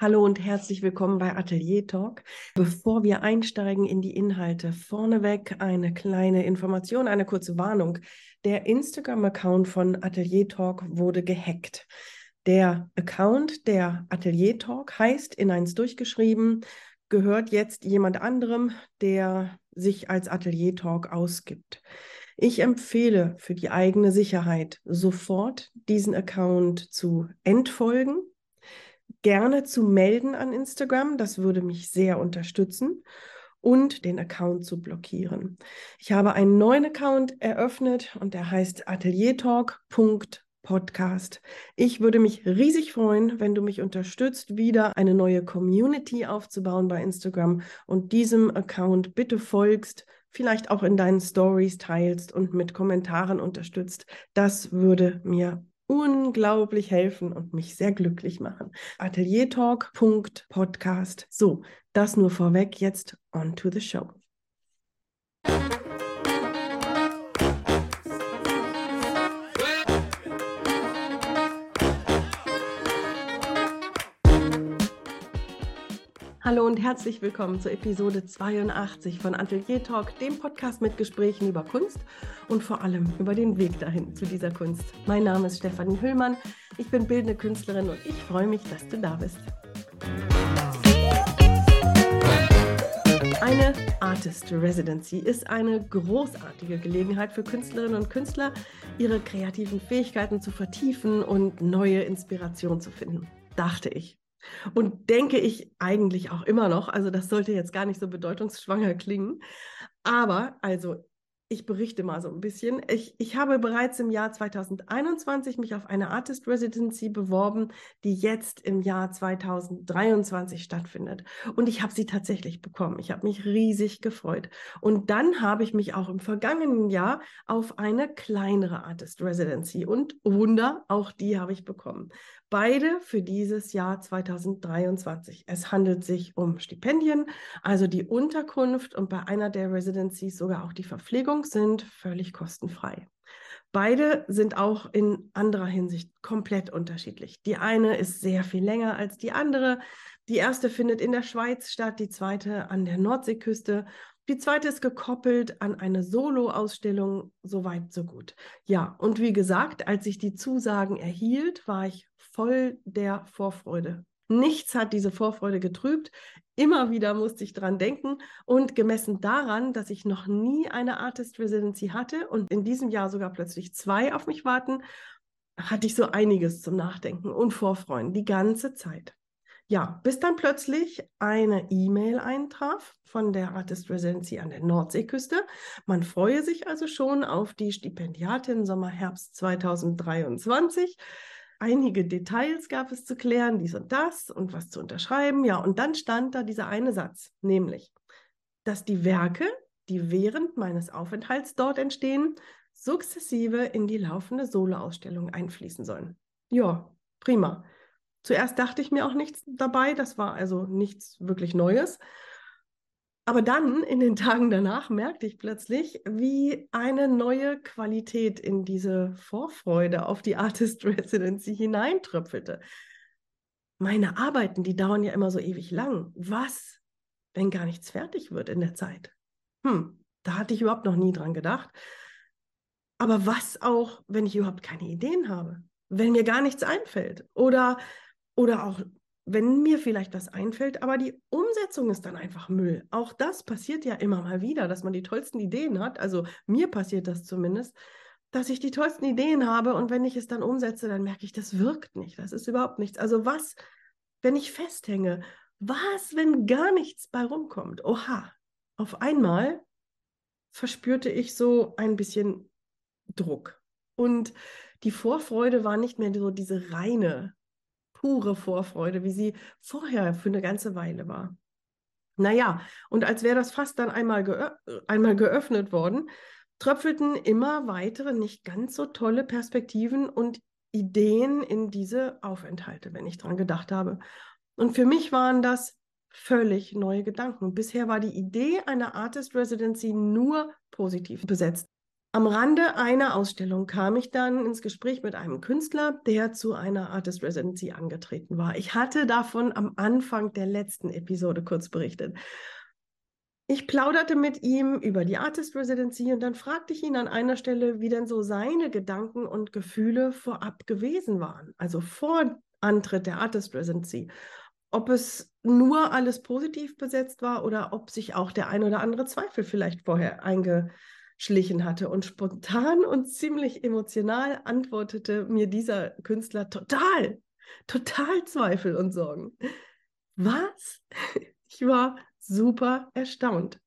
Hallo und herzlich willkommen bei Atelier Talk. Bevor wir einsteigen in die Inhalte, vorneweg eine kleine Information, eine kurze Warnung. Der Instagram-Account von Atelier Talk wurde gehackt. Der Account der Atelier Talk heißt in eins durchgeschrieben, gehört jetzt jemand anderem, der sich als Atelier Talk ausgibt. Ich empfehle für die eigene Sicherheit sofort diesen Account zu entfolgen gerne zu melden an Instagram. Das würde mich sehr unterstützen und den Account zu blockieren. Ich habe einen neuen Account eröffnet und der heißt ateliertalk.podcast. Ich würde mich riesig freuen, wenn du mich unterstützt, wieder eine neue Community aufzubauen bei Instagram und diesem Account bitte folgst, vielleicht auch in deinen Stories teilst und mit Kommentaren unterstützt. Das würde mir unglaublich helfen und mich sehr glücklich machen. Ateliertalk.podcast. So, das nur vorweg. Jetzt on to the show. Hallo und herzlich willkommen zur Episode 82 von Atelier Talk, dem Podcast mit Gesprächen über Kunst und vor allem über den Weg dahin zu dieser Kunst. Mein Name ist Stefanie Hüllmann, ich bin bildende Künstlerin und ich freue mich, dass du da bist. Eine Artist Residency ist eine großartige Gelegenheit für Künstlerinnen und Künstler, ihre kreativen Fähigkeiten zu vertiefen und neue Inspiration zu finden, dachte ich. Und denke ich eigentlich auch immer noch, also das sollte jetzt gar nicht so bedeutungsschwanger klingen, aber also ich berichte mal so ein bisschen. Ich, ich habe bereits im Jahr 2021 mich auf eine Artist Residency beworben, die jetzt im Jahr 2023 stattfindet. Und ich habe sie tatsächlich bekommen. Ich habe mich riesig gefreut. Und dann habe ich mich auch im vergangenen Jahr auf eine kleinere Artist Residency und Wunder, auch die habe ich bekommen. Beide für dieses Jahr 2023. Es handelt sich um Stipendien, also die Unterkunft und bei einer der Residencies sogar auch die Verpflegung sind völlig kostenfrei. Beide sind auch in anderer Hinsicht komplett unterschiedlich. Die eine ist sehr viel länger als die andere. Die erste findet in der Schweiz statt, die zweite an der Nordseeküste die zweite ist gekoppelt an eine Solo-Ausstellung, soweit so gut. Ja, und wie gesagt, als ich die Zusagen erhielt, war ich voll der Vorfreude. Nichts hat diese Vorfreude getrübt. Immer wieder musste ich dran denken und gemessen daran, dass ich noch nie eine Artist Residency hatte und in diesem Jahr sogar plötzlich zwei auf mich warten, hatte ich so einiges zum Nachdenken und Vorfreuen die ganze Zeit. Ja, bis dann plötzlich eine E-Mail eintraf von der Artist Residency an der Nordseeküste. Man freue sich also schon auf die Stipendiatin Sommer-Herbst 2023. Einige Details gab es zu klären, dies und das und was zu unterschreiben. Ja, und dann stand da dieser eine Satz, nämlich, dass die Werke, die während meines Aufenthalts dort entstehen, sukzessive in die laufende Soloausstellung einfließen sollen. Ja, prima. Zuerst dachte ich mir auch nichts dabei, das war also nichts wirklich Neues. Aber dann, in den Tagen danach, merkte ich plötzlich, wie eine neue Qualität in diese Vorfreude auf die Artist Residency hineintröpfelte. Meine Arbeiten, die dauern ja immer so ewig lang. Was, wenn gar nichts fertig wird in der Zeit? Hm, da hatte ich überhaupt noch nie dran gedacht. Aber was auch, wenn ich überhaupt keine Ideen habe? Wenn mir gar nichts einfällt? Oder oder auch, wenn mir vielleicht was einfällt, aber die Umsetzung ist dann einfach Müll. Auch das passiert ja immer mal wieder, dass man die tollsten Ideen hat. Also mir passiert das zumindest, dass ich die tollsten Ideen habe und wenn ich es dann umsetze, dann merke ich, das wirkt nicht. Das ist überhaupt nichts. Also was, wenn ich festhänge? Was, wenn gar nichts bei rumkommt? Oha, auf einmal verspürte ich so ein bisschen Druck. Und die Vorfreude war nicht mehr so diese reine pure Vorfreude, wie sie vorher für eine ganze Weile war. Naja, und als wäre das Fass dann einmal, geö einmal geöffnet worden, tröpfelten immer weitere, nicht ganz so tolle Perspektiven und Ideen in diese Aufenthalte, wenn ich dran gedacht habe. Und für mich waren das völlig neue Gedanken. Bisher war die Idee einer Artist Residency nur positiv besetzt. Am Rande einer Ausstellung kam ich dann ins Gespräch mit einem Künstler, der zu einer Artist Residency angetreten war. Ich hatte davon am Anfang der letzten Episode kurz berichtet. Ich plauderte mit ihm über die Artist Residency und dann fragte ich ihn an einer Stelle, wie denn so seine Gedanken und Gefühle vorab gewesen waren, also vor Antritt der Artist Residency. Ob es nur alles positiv besetzt war oder ob sich auch der ein oder andere Zweifel vielleicht vorher eingeschlichen hatte. Und spontan und ziemlich emotional antwortete mir dieser Künstler total, total Zweifel und Sorgen. Was? Ich war super erstaunt.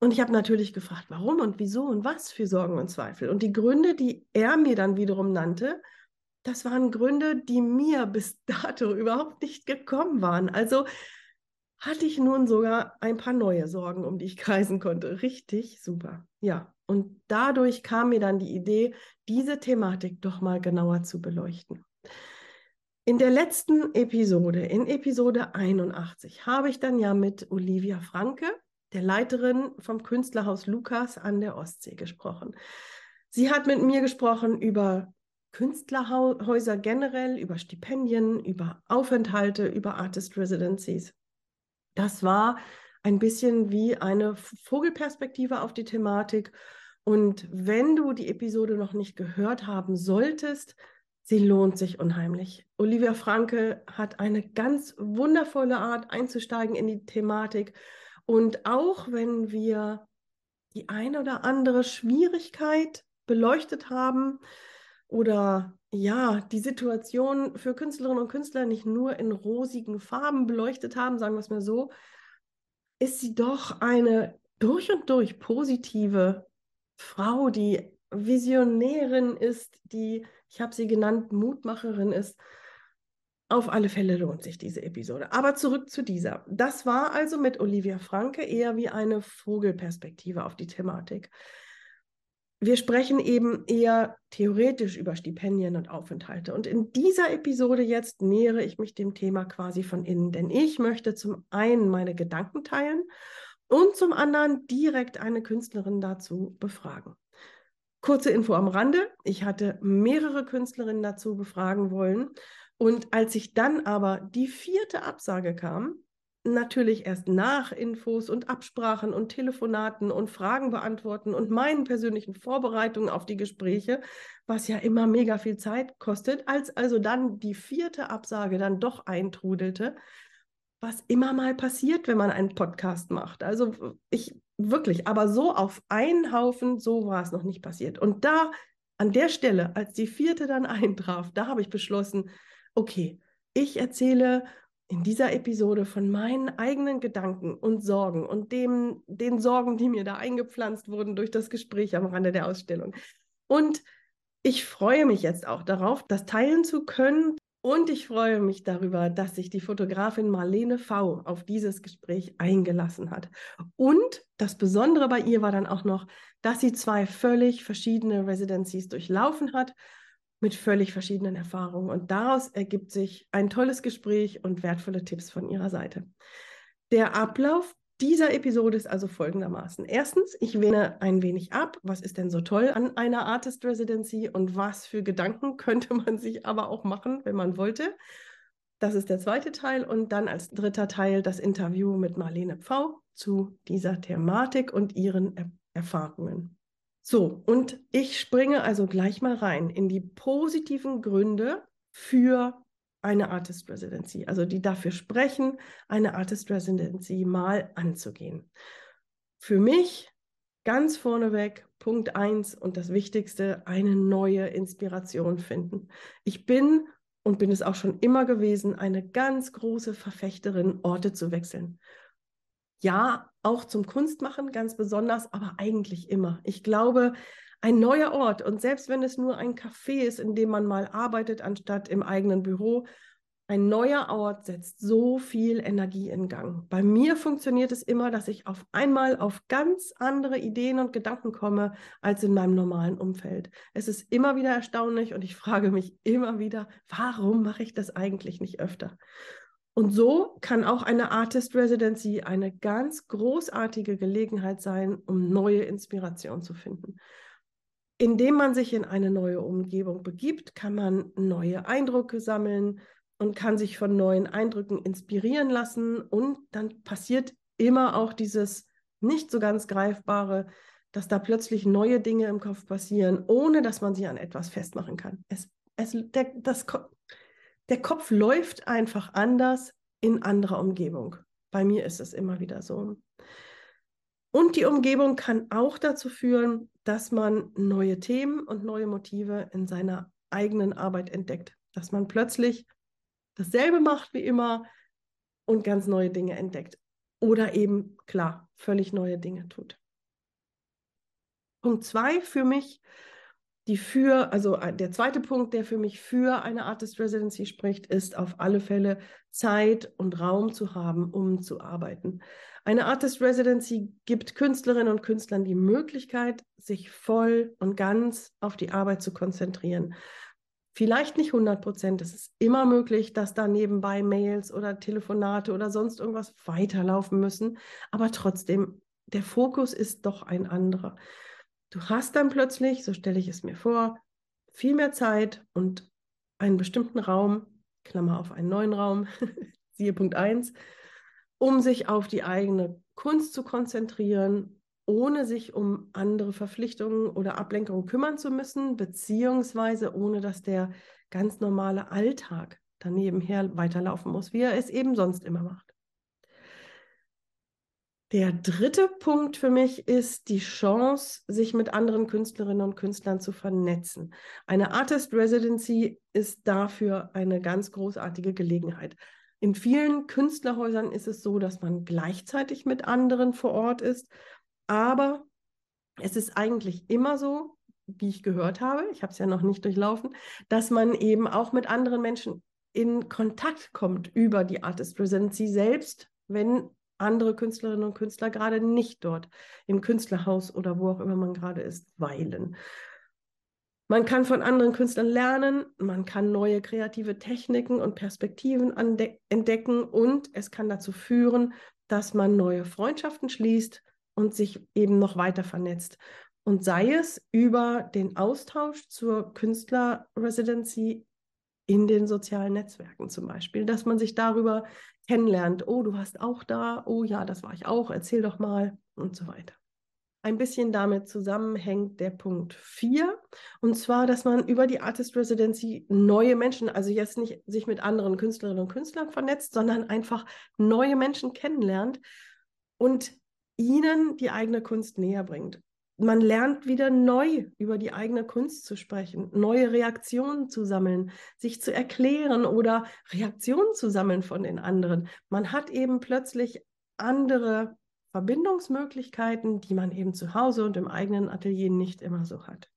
Und ich habe natürlich gefragt, warum und wieso und was für Sorgen und Zweifel. Und die Gründe, die er mir dann wiederum nannte, das waren Gründe, die mir bis dato überhaupt nicht gekommen waren. Also hatte ich nun sogar ein paar neue Sorgen, um die ich kreisen konnte. Richtig super. Ja, und dadurch kam mir dann die Idee, diese Thematik doch mal genauer zu beleuchten. In der letzten Episode, in Episode 81, habe ich dann ja mit Olivia Franke, der Leiterin vom Künstlerhaus Lukas an der Ostsee, gesprochen. Sie hat mit mir gesprochen über Künstlerhäuser generell, über Stipendien, über Aufenthalte, über Artist Residencies. Das war ein bisschen wie eine Vogelperspektive auf die Thematik. Und wenn du die Episode noch nicht gehört haben solltest, Sie lohnt sich unheimlich. Olivia Franke hat eine ganz wundervolle Art einzusteigen in die Thematik. Und auch wenn wir die eine oder andere Schwierigkeit beleuchtet haben oder ja, die Situation für Künstlerinnen und Künstler nicht nur in rosigen Farben beleuchtet haben, sagen wir es mal so, ist sie doch eine durch und durch positive Frau, die Visionärin ist, die ich habe sie genannt, Mutmacherin ist. Auf alle Fälle lohnt sich diese Episode. Aber zurück zu dieser. Das war also mit Olivia Franke eher wie eine Vogelperspektive auf die Thematik. Wir sprechen eben eher theoretisch über Stipendien und Aufenthalte. Und in dieser Episode jetzt nähere ich mich dem Thema quasi von innen, denn ich möchte zum einen meine Gedanken teilen und zum anderen direkt eine Künstlerin dazu befragen. Kurze Info am Rande. Ich hatte mehrere Künstlerinnen dazu befragen wollen. Und als ich dann aber die vierte Absage kam, natürlich erst nach Infos und Absprachen und Telefonaten und Fragen beantworten und meinen persönlichen Vorbereitungen auf die Gespräche, was ja immer mega viel Zeit kostet, als also dann die vierte Absage dann doch eintrudelte, was immer mal passiert, wenn man einen Podcast macht. Also ich Wirklich, aber so auf einen Haufen, so war es noch nicht passiert. Und da, an der Stelle, als die vierte dann eintraf, da habe ich beschlossen, okay, ich erzähle in dieser Episode von meinen eigenen Gedanken und Sorgen und dem, den Sorgen, die mir da eingepflanzt wurden durch das Gespräch am Rande der Ausstellung. Und ich freue mich jetzt auch darauf, das teilen zu können, und ich freue mich darüber, dass sich die Fotografin Marlene V auf dieses Gespräch eingelassen hat. Und das Besondere bei ihr war dann auch noch, dass sie zwei völlig verschiedene Residencies durchlaufen hat mit völlig verschiedenen Erfahrungen. Und daraus ergibt sich ein tolles Gespräch und wertvolle Tipps von ihrer Seite. Der Ablauf dieser Episode ist also folgendermaßen. Erstens, ich wähne ein wenig ab, was ist denn so toll an einer Artist Residency und was für Gedanken könnte man sich aber auch machen, wenn man wollte. Das ist der zweite Teil und dann als dritter Teil das Interview mit Marlene Pfau zu dieser Thematik und ihren er Erfahrungen. So, und ich springe also gleich mal rein in die positiven Gründe für eine Artist Residency, also die dafür sprechen, eine Artist Residency mal anzugehen. Für mich ganz vorneweg Punkt 1 und das Wichtigste, eine neue Inspiration finden. Ich bin und bin es auch schon immer gewesen, eine ganz große Verfechterin, Orte zu wechseln. Ja, auch zum Kunstmachen ganz besonders, aber eigentlich immer. Ich glaube, ein neuer Ort. Und selbst wenn es nur ein Café ist, in dem man mal arbeitet, anstatt im eigenen Büro, ein neuer Ort setzt so viel Energie in Gang. Bei mir funktioniert es immer, dass ich auf einmal auf ganz andere Ideen und Gedanken komme als in meinem normalen Umfeld. Es ist immer wieder erstaunlich und ich frage mich immer wieder, warum mache ich das eigentlich nicht öfter? Und so kann auch eine Artist Residency eine ganz großartige Gelegenheit sein, um neue Inspiration zu finden. indem man sich in eine neue Umgebung begibt, kann man neue Eindrücke sammeln und kann sich von neuen Eindrücken inspirieren lassen. Und dann passiert immer auch dieses nicht so ganz greifbare, dass da plötzlich neue Dinge im Kopf passieren, ohne dass man sich an etwas festmachen kann. Es, es, der, das, der Kopf läuft einfach anders in anderer Umgebung. Bei mir ist es immer wieder so. Und die Umgebung kann auch dazu führen, dass man neue Themen und neue Motive in seiner eigenen Arbeit entdeckt. Dass man plötzlich dasselbe macht wie immer und ganz neue Dinge entdeckt. Oder eben, klar, völlig neue Dinge tut. Punkt zwei für mich die für, also äh, der zweite Punkt, der für mich für eine Artist Residency spricht, ist auf alle Fälle Zeit und Raum zu haben, um zu arbeiten. Eine Artist Residency gibt Künstlerinnen und Künstlern die Möglichkeit, sich voll und ganz auf die Arbeit zu konzentrieren. Vielleicht nicht 100 Prozent. Es ist immer möglich, dass da nebenbei Mails oder Telefonate oder sonst irgendwas weiterlaufen müssen. Aber trotzdem, der Fokus ist doch ein anderer. Du hast dann plötzlich, so stelle ich es mir vor, viel mehr Zeit und einen bestimmten Raum, Klammer auf einen neuen Raum, siehe Punkt 1, um sich auf die eigene Kunst zu konzentrieren, ohne sich um andere Verpflichtungen oder Ablenkungen kümmern zu müssen, beziehungsweise ohne dass der ganz normale Alltag daneben her weiterlaufen muss, wie er es eben sonst immer macht. Der dritte Punkt für mich ist die Chance, sich mit anderen Künstlerinnen und Künstlern zu vernetzen. Eine Artist Residency ist dafür eine ganz großartige Gelegenheit. In vielen Künstlerhäusern ist es so, dass man gleichzeitig mit anderen vor Ort ist, aber es ist eigentlich immer so, wie ich gehört habe, ich habe es ja noch nicht durchlaufen, dass man eben auch mit anderen Menschen in Kontakt kommt über die Artist Residency selbst, wenn andere Künstlerinnen und Künstler gerade nicht dort im Künstlerhaus oder wo auch immer man gerade ist, weilen. Man kann von anderen Künstlern lernen, man kann neue kreative Techniken und Perspektiven entdecken und es kann dazu führen, dass man neue Freundschaften schließt und sich eben noch weiter vernetzt. Und sei es über den Austausch zur Künstlerresidency in den sozialen Netzwerken zum Beispiel, dass man sich darüber kennenlernt. Oh, du warst auch da. Oh ja, das war ich auch. Erzähl doch mal und so weiter. Ein bisschen damit zusammenhängt der Punkt 4. Und zwar, dass man über die Artist Residency neue Menschen, also jetzt nicht sich mit anderen Künstlerinnen und Künstlern vernetzt, sondern einfach neue Menschen kennenlernt und ihnen die eigene Kunst näher bringt man lernt wieder neu über die eigene Kunst zu sprechen, neue Reaktionen zu sammeln, sich zu erklären oder Reaktionen zu sammeln von den anderen. Man hat eben plötzlich andere Verbindungsmöglichkeiten, die man eben zu Hause und im eigenen Atelier nicht immer so hat.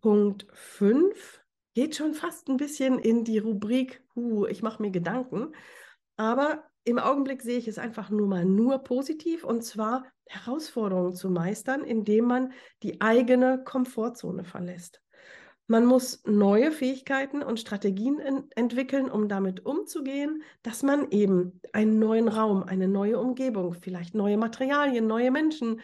Punkt 5 geht schon fast ein bisschen in die Rubrik, huh, ich mache mir Gedanken, aber im Augenblick sehe ich es einfach nur mal nur positiv und zwar Herausforderungen zu meistern, indem man die eigene Komfortzone verlässt. Man muss neue Fähigkeiten und Strategien in, entwickeln, um damit umzugehen, dass man eben einen neuen Raum, eine neue Umgebung, vielleicht neue Materialien, neue Menschen,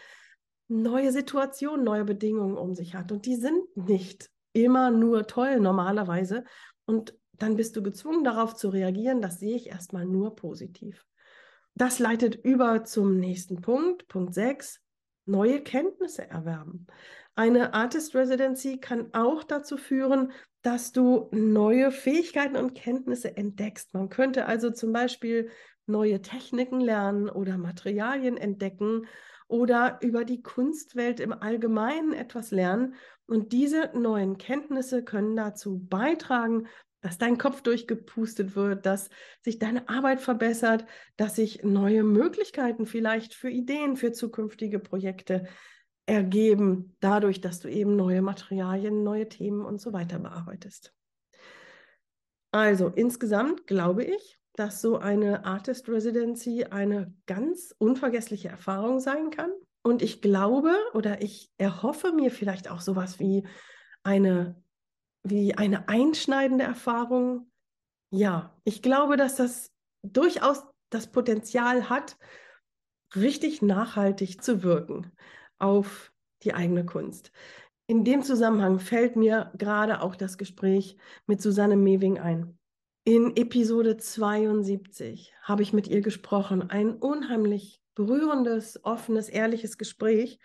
neue Situationen, neue Bedingungen um sich hat. Und die sind nicht immer nur toll normalerweise. Und dann bist du gezwungen, darauf zu reagieren. Das sehe ich erstmal nur positiv. Das leitet über zum nächsten Punkt, Punkt 6, neue Kenntnisse erwerben. Eine Artist Residency kann auch dazu führen, dass du neue Fähigkeiten und Kenntnisse entdeckst. Man könnte also zum Beispiel neue Techniken lernen oder Materialien entdecken oder über die Kunstwelt im Allgemeinen etwas lernen. Und diese neuen Kenntnisse können dazu beitragen, dass dein Kopf durchgepustet wird, dass sich deine Arbeit verbessert, dass sich neue Möglichkeiten vielleicht für Ideen, für zukünftige Projekte ergeben, dadurch, dass du eben neue Materialien, neue Themen und so weiter bearbeitest. Also insgesamt glaube ich, dass so eine Artist Residency eine ganz unvergessliche Erfahrung sein kann. Und ich glaube oder ich erhoffe mir vielleicht auch sowas wie eine wie eine einschneidende Erfahrung. Ja, ich glaube, dass das durchaus das Potenzial hat, richtig nachhaltig zu wirken auf die eigene Kunst. In dem Zusammenhang fällt mir gerade auch das Gespräch mit Susanne Mewing ein. In Episode 72 habe ich mit ihr gesprochen. Ein unheimlich berührendes, offenes, ehrliches Gespräch.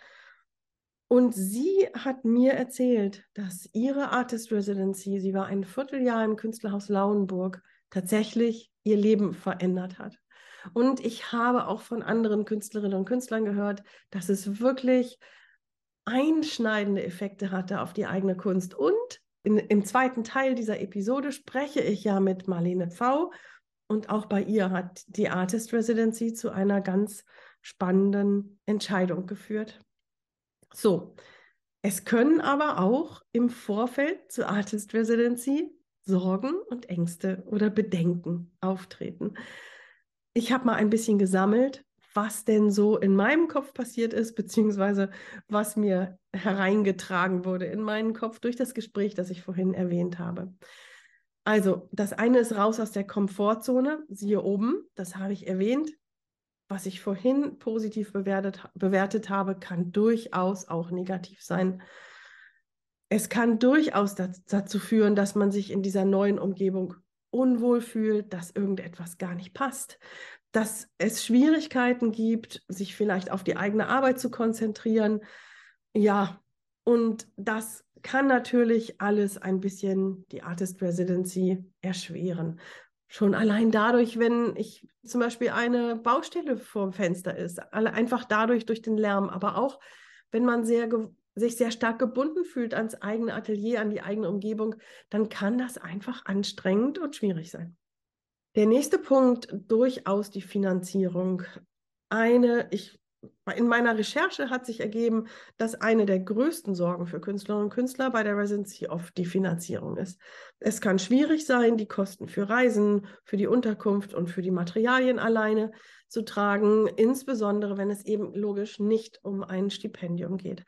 Und sie hat mir erzählt, dass ihre Artist Residency, sie war ein Vierteljahr im Künstlerhaus Lauenburg, tatsächlich ihr Leben verändert hat. Und ich habe auch von anderen Künstlerinnen und Künstlern gehört, dass es wirklich einschneidende Effekte hatte auf die eigene Kunst. Und in, im zweiten Teil dieser Episode spreche ich ja mit Marlene Pfau. Und auch bei ihr hat die Artist Residency zu einer ganz spannenden Entscheidung geführt. So, es können aber auch im Vorfeld zur Artist Residency Sorgen und Ängste oder Bedenken auftreten. Ich habe mal ein bisschen gesammelt, was denn so in meinem Kopf passiert ist, beziehungsweise was mir hereingetragen wurde in meinen Kopf durch das Gespräch, das ich vorhin erwähnt habe. Also, das eine ist raus aus der Komfortzone, siehe oben, das habe ich erwähnt. Was ich vorhin positiv bewertet, bewertet habe, kann durchaus auch negativ sein. Es kann durchaus dazu führen, dass man sich in dieser neuen Umgebung unwohl fühlt, dass irgendetwas gar nicht passt, dass es Schwierigkeiten gibt, sich vielleicht auf die eigene Arbeit zu konzentrieren. Ja, und das kann natürlich alles ein bisschen die Artist Residency erschweren. Schon allein dadurch, wenn ich zum Beispiel eine Baustelle vor dem Fenster ist, einfach dadurch durch den Lärm, aber auch wenn man sehr sich sehr stark gebunden fühlt ans eigene Atelier, an die eigene Umgebung, dann kann das einfach anstrengend und schwierig sein. Der nächste Punkt, durchaus die Finanzierung. Eine, ich, in meiner Recherche hat sich ergeben, dass eine der größten Sorgen für Künstlerinnen und Künstler bei der Residency oft die Finanzierung ist. Es kann schwierig sein, die Kosten für Reisen, für die Unterkunft und für die Materialien alleine zu tragen, insbesondere wenn es eben logisch nicht um ein Stipendium geht.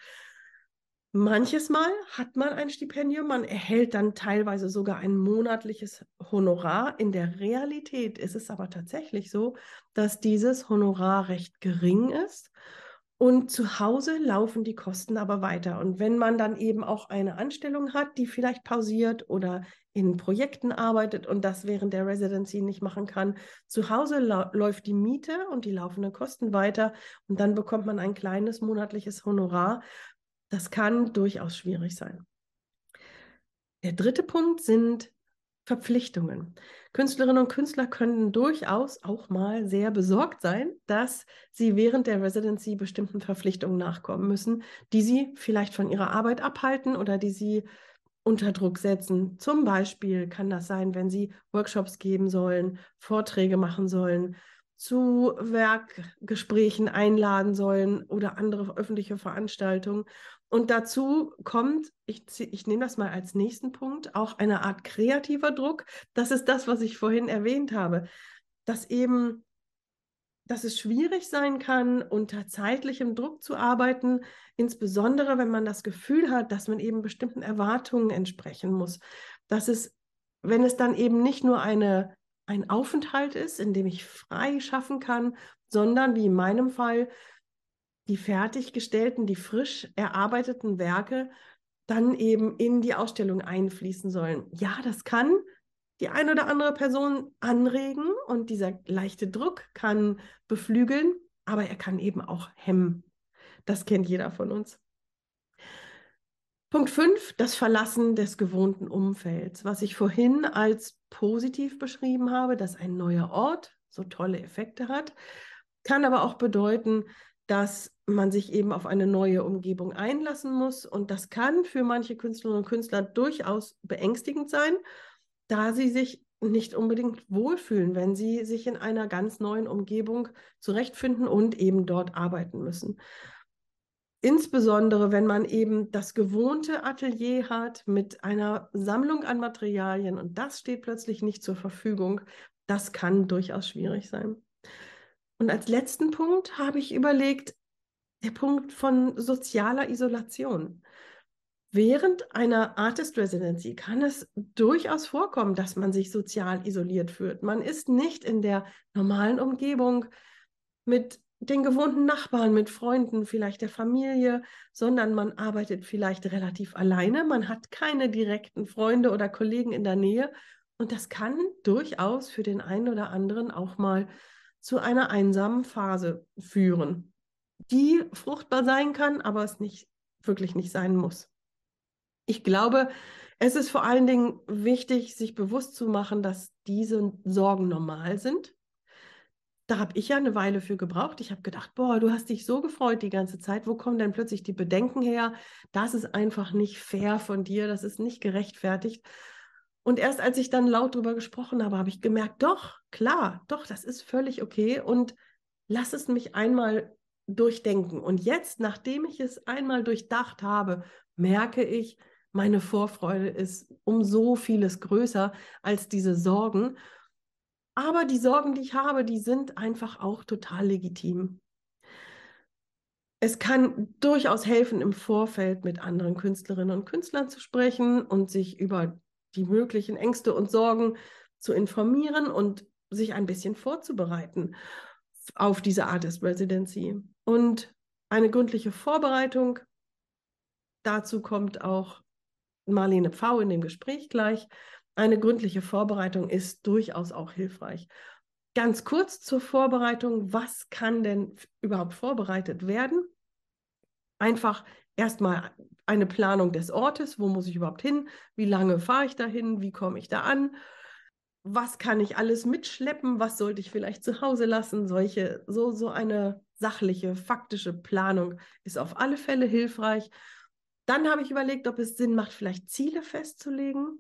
Manches Mal hat man ein Stipendium, man erhält dann teilweise sogar ein monatliches Honorar. In der Realität ist es aber tatsächlich so, dass dieses Honorar recht gering ist und zu Hause laufen die Kosten aber weiter. Und wenn man dann eben auch eine Anstellung hat, die vielleicht pausiert oder in Projekten arbeitet und das während der Residency nicht machen kann, zu Hause läuft die Miete und die laufenden Kosten weiter und dann bekommt man ein kleines monatliches Honorar das kann durchaus schwierig sein. Der dritte Punkt sind Verpflichtungen. Künstlerinnen und Künstler können durchaus auch mal sehr besorgt sein, dass sie während der Residency bestimmten Verpflichtungen nachkommen müssen, die sie vielleicht von ihrer Arbeit abhalten oder die sie unter Druck setzen. Zum Beispiel kann das sein, wenn sie Workshops geben sollen, Vorträge machen sollen, zu Werkgesprächen einladen sollen oder andere öffentliche Veranstaltungen. Und dazu kommt, ich, ich nehme das mal als nächsten Punkt, auch eine Art kreativer Druck. Das ist das, was ich vorhin erwähnt habe, dass eben, dass es schwierig sein kann, unter zeitlichem Druck zu arbeiten, insbesondere wenn man das Gefühl hat, dass man eben bestimmten Erwartungen entsprechen muss. Dass es, wenn es dann eben nicht nur eine, ein Aufenthalt ist, in dem ich frei schaffen kann, sondern wie in meinem Fall die fertiggestellten, die frisch erarbeiteten Werke dann eben in die Ausstellung einfließen sollen. Ja, das kann die eine oder andere Person anregen und dieser leichte Druck kann beflügeln, aber er kann eben auch hemmen. Das kennt jeder von uns. Punkt 5, das Verlassen des gewohnten Umfelds, was ich vorhin als positiv beschrieben habe, dass ein neuer Ort so tolle Effekte hat, kann aber auch bedeuten, dass man sich eben auf eine neue Umgebung einlassen muss. Und das kann für manche Künstlerinnen und Künstler durchaus beängstigend sein, da sie sich nicht unbedingt wohlfühlen, wenn sie sich in einer ganz neuen Umgebung zurechtfinden und eben dort arbeiten müssen. Insbesondere, wenn man eben das gewohnte Atelier hat mit einer Sammlung an Materialien und das steht plötzlich nicht zur Verfügung, das kann durchaus schwierig sein. Und als letzten Punkt habe ich überlegt, der Punkt von sozialer Isolation. Während einer Artist Residency kann es durchaus vorkommen, dass man sich sozial isoliert fühlt. Man ist nicht in der normalen Umgebung mit den gewohnten Nachbarn, mit Freunden, vielleicht der Familie, sondern man arbeitet vielleicht relativ alleine. Man hat keine direkten Freunde oder Kollegen in der Nähe. Und das kann durchaus für den einen oder anderen auch mal zu einer einsamen Phase führen, die fruchtbar sein kann, aber es nicht wirklich nicht sein muss. Ich glaube, es ist vor allen Dingen wichtig, sich bewusst zu machen, dass diese Sorgen normal sind da habe ich ja eine Weile für gebraucht. Ich habe gedacht, boah, du hast dich so gefreut die ganze Zeit. Wo kommen denn plötzlich die Bedenken her? Das ist einfach nicht fair von dir, das ist nicht gerechtfertigt. Und erst als ich dann laut drüber gesprochen habe, habe ich gemerkt, doch, klar, doch, das ist völlig okay und lass es mich einmal durchdenken. Und jetzt, nachdem ich es einmal durchdacht habe, merke ich, meine Vorfreude ist um so vieles größer als diese Sorgen. Aber die Sorgen, die ich habe, die sind einfach auch total legitim. Es kann durchaus helfen, im Vorfeld mit anderen Künstlerinnen und Künstlern zu sprechen und sich über die möglichen Ängste und Sorgen zu informieren und sich ein bisschen vorzubereiten auf diese Artist Residency. Und eine gründliche Vorbereitung, dazu kommt auch Marlene Pfau in dem Gespräch gleich, eine gründliche Vorbereitung ist durchaus auch hilfreich. Ganz kurz zur Vorbereitung, was kann denn überhaupt vorbereitet werden? Einfach erstmal eine Planung des Ortes, wo muss ich überhaupt hin, wie lange fahre ich dahin, wie komme ich da an, was kann ich alles mitschleppen, was sollte ich vielleicht zu Hause lassen, solche, so, so eine sachliche, faktische Planung ist auf alle Fälle hilfreich. Dann habe ich überlegt, ob es Sinn macht, vielleicht Ziele festzulegen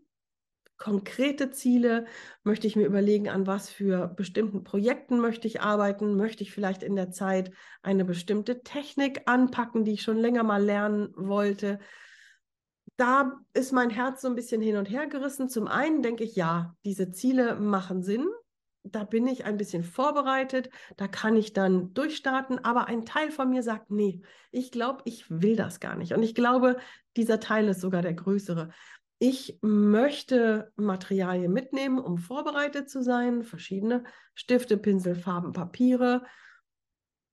konkrete Ziele? Möchte ich mir überlegen, an was für bestimmten Projekten möchte ich arbeiten? Möchte ich vielleicht in der Zeit eine bestimmte Technik anpacken, die ich schon länger mal lernen wollte? Da ist mein Herz so ein bisschen hin und her gerissen. Zum einen denke ich, ja, diese Ziele machen Sinn. Da bin ich ein bisschen vorbereitet, da kann ich dann durchstarten, aber ein Teil von mir sagt, nee, ich glaube, ich will das gar nicht. Und ich glaube, dieser Teil ist sogar der größere. Ich möchte Materialien mitnehmen, um vorbereitet zu sein, verschiedene Stifte, Pinsel, Farben, Papiere.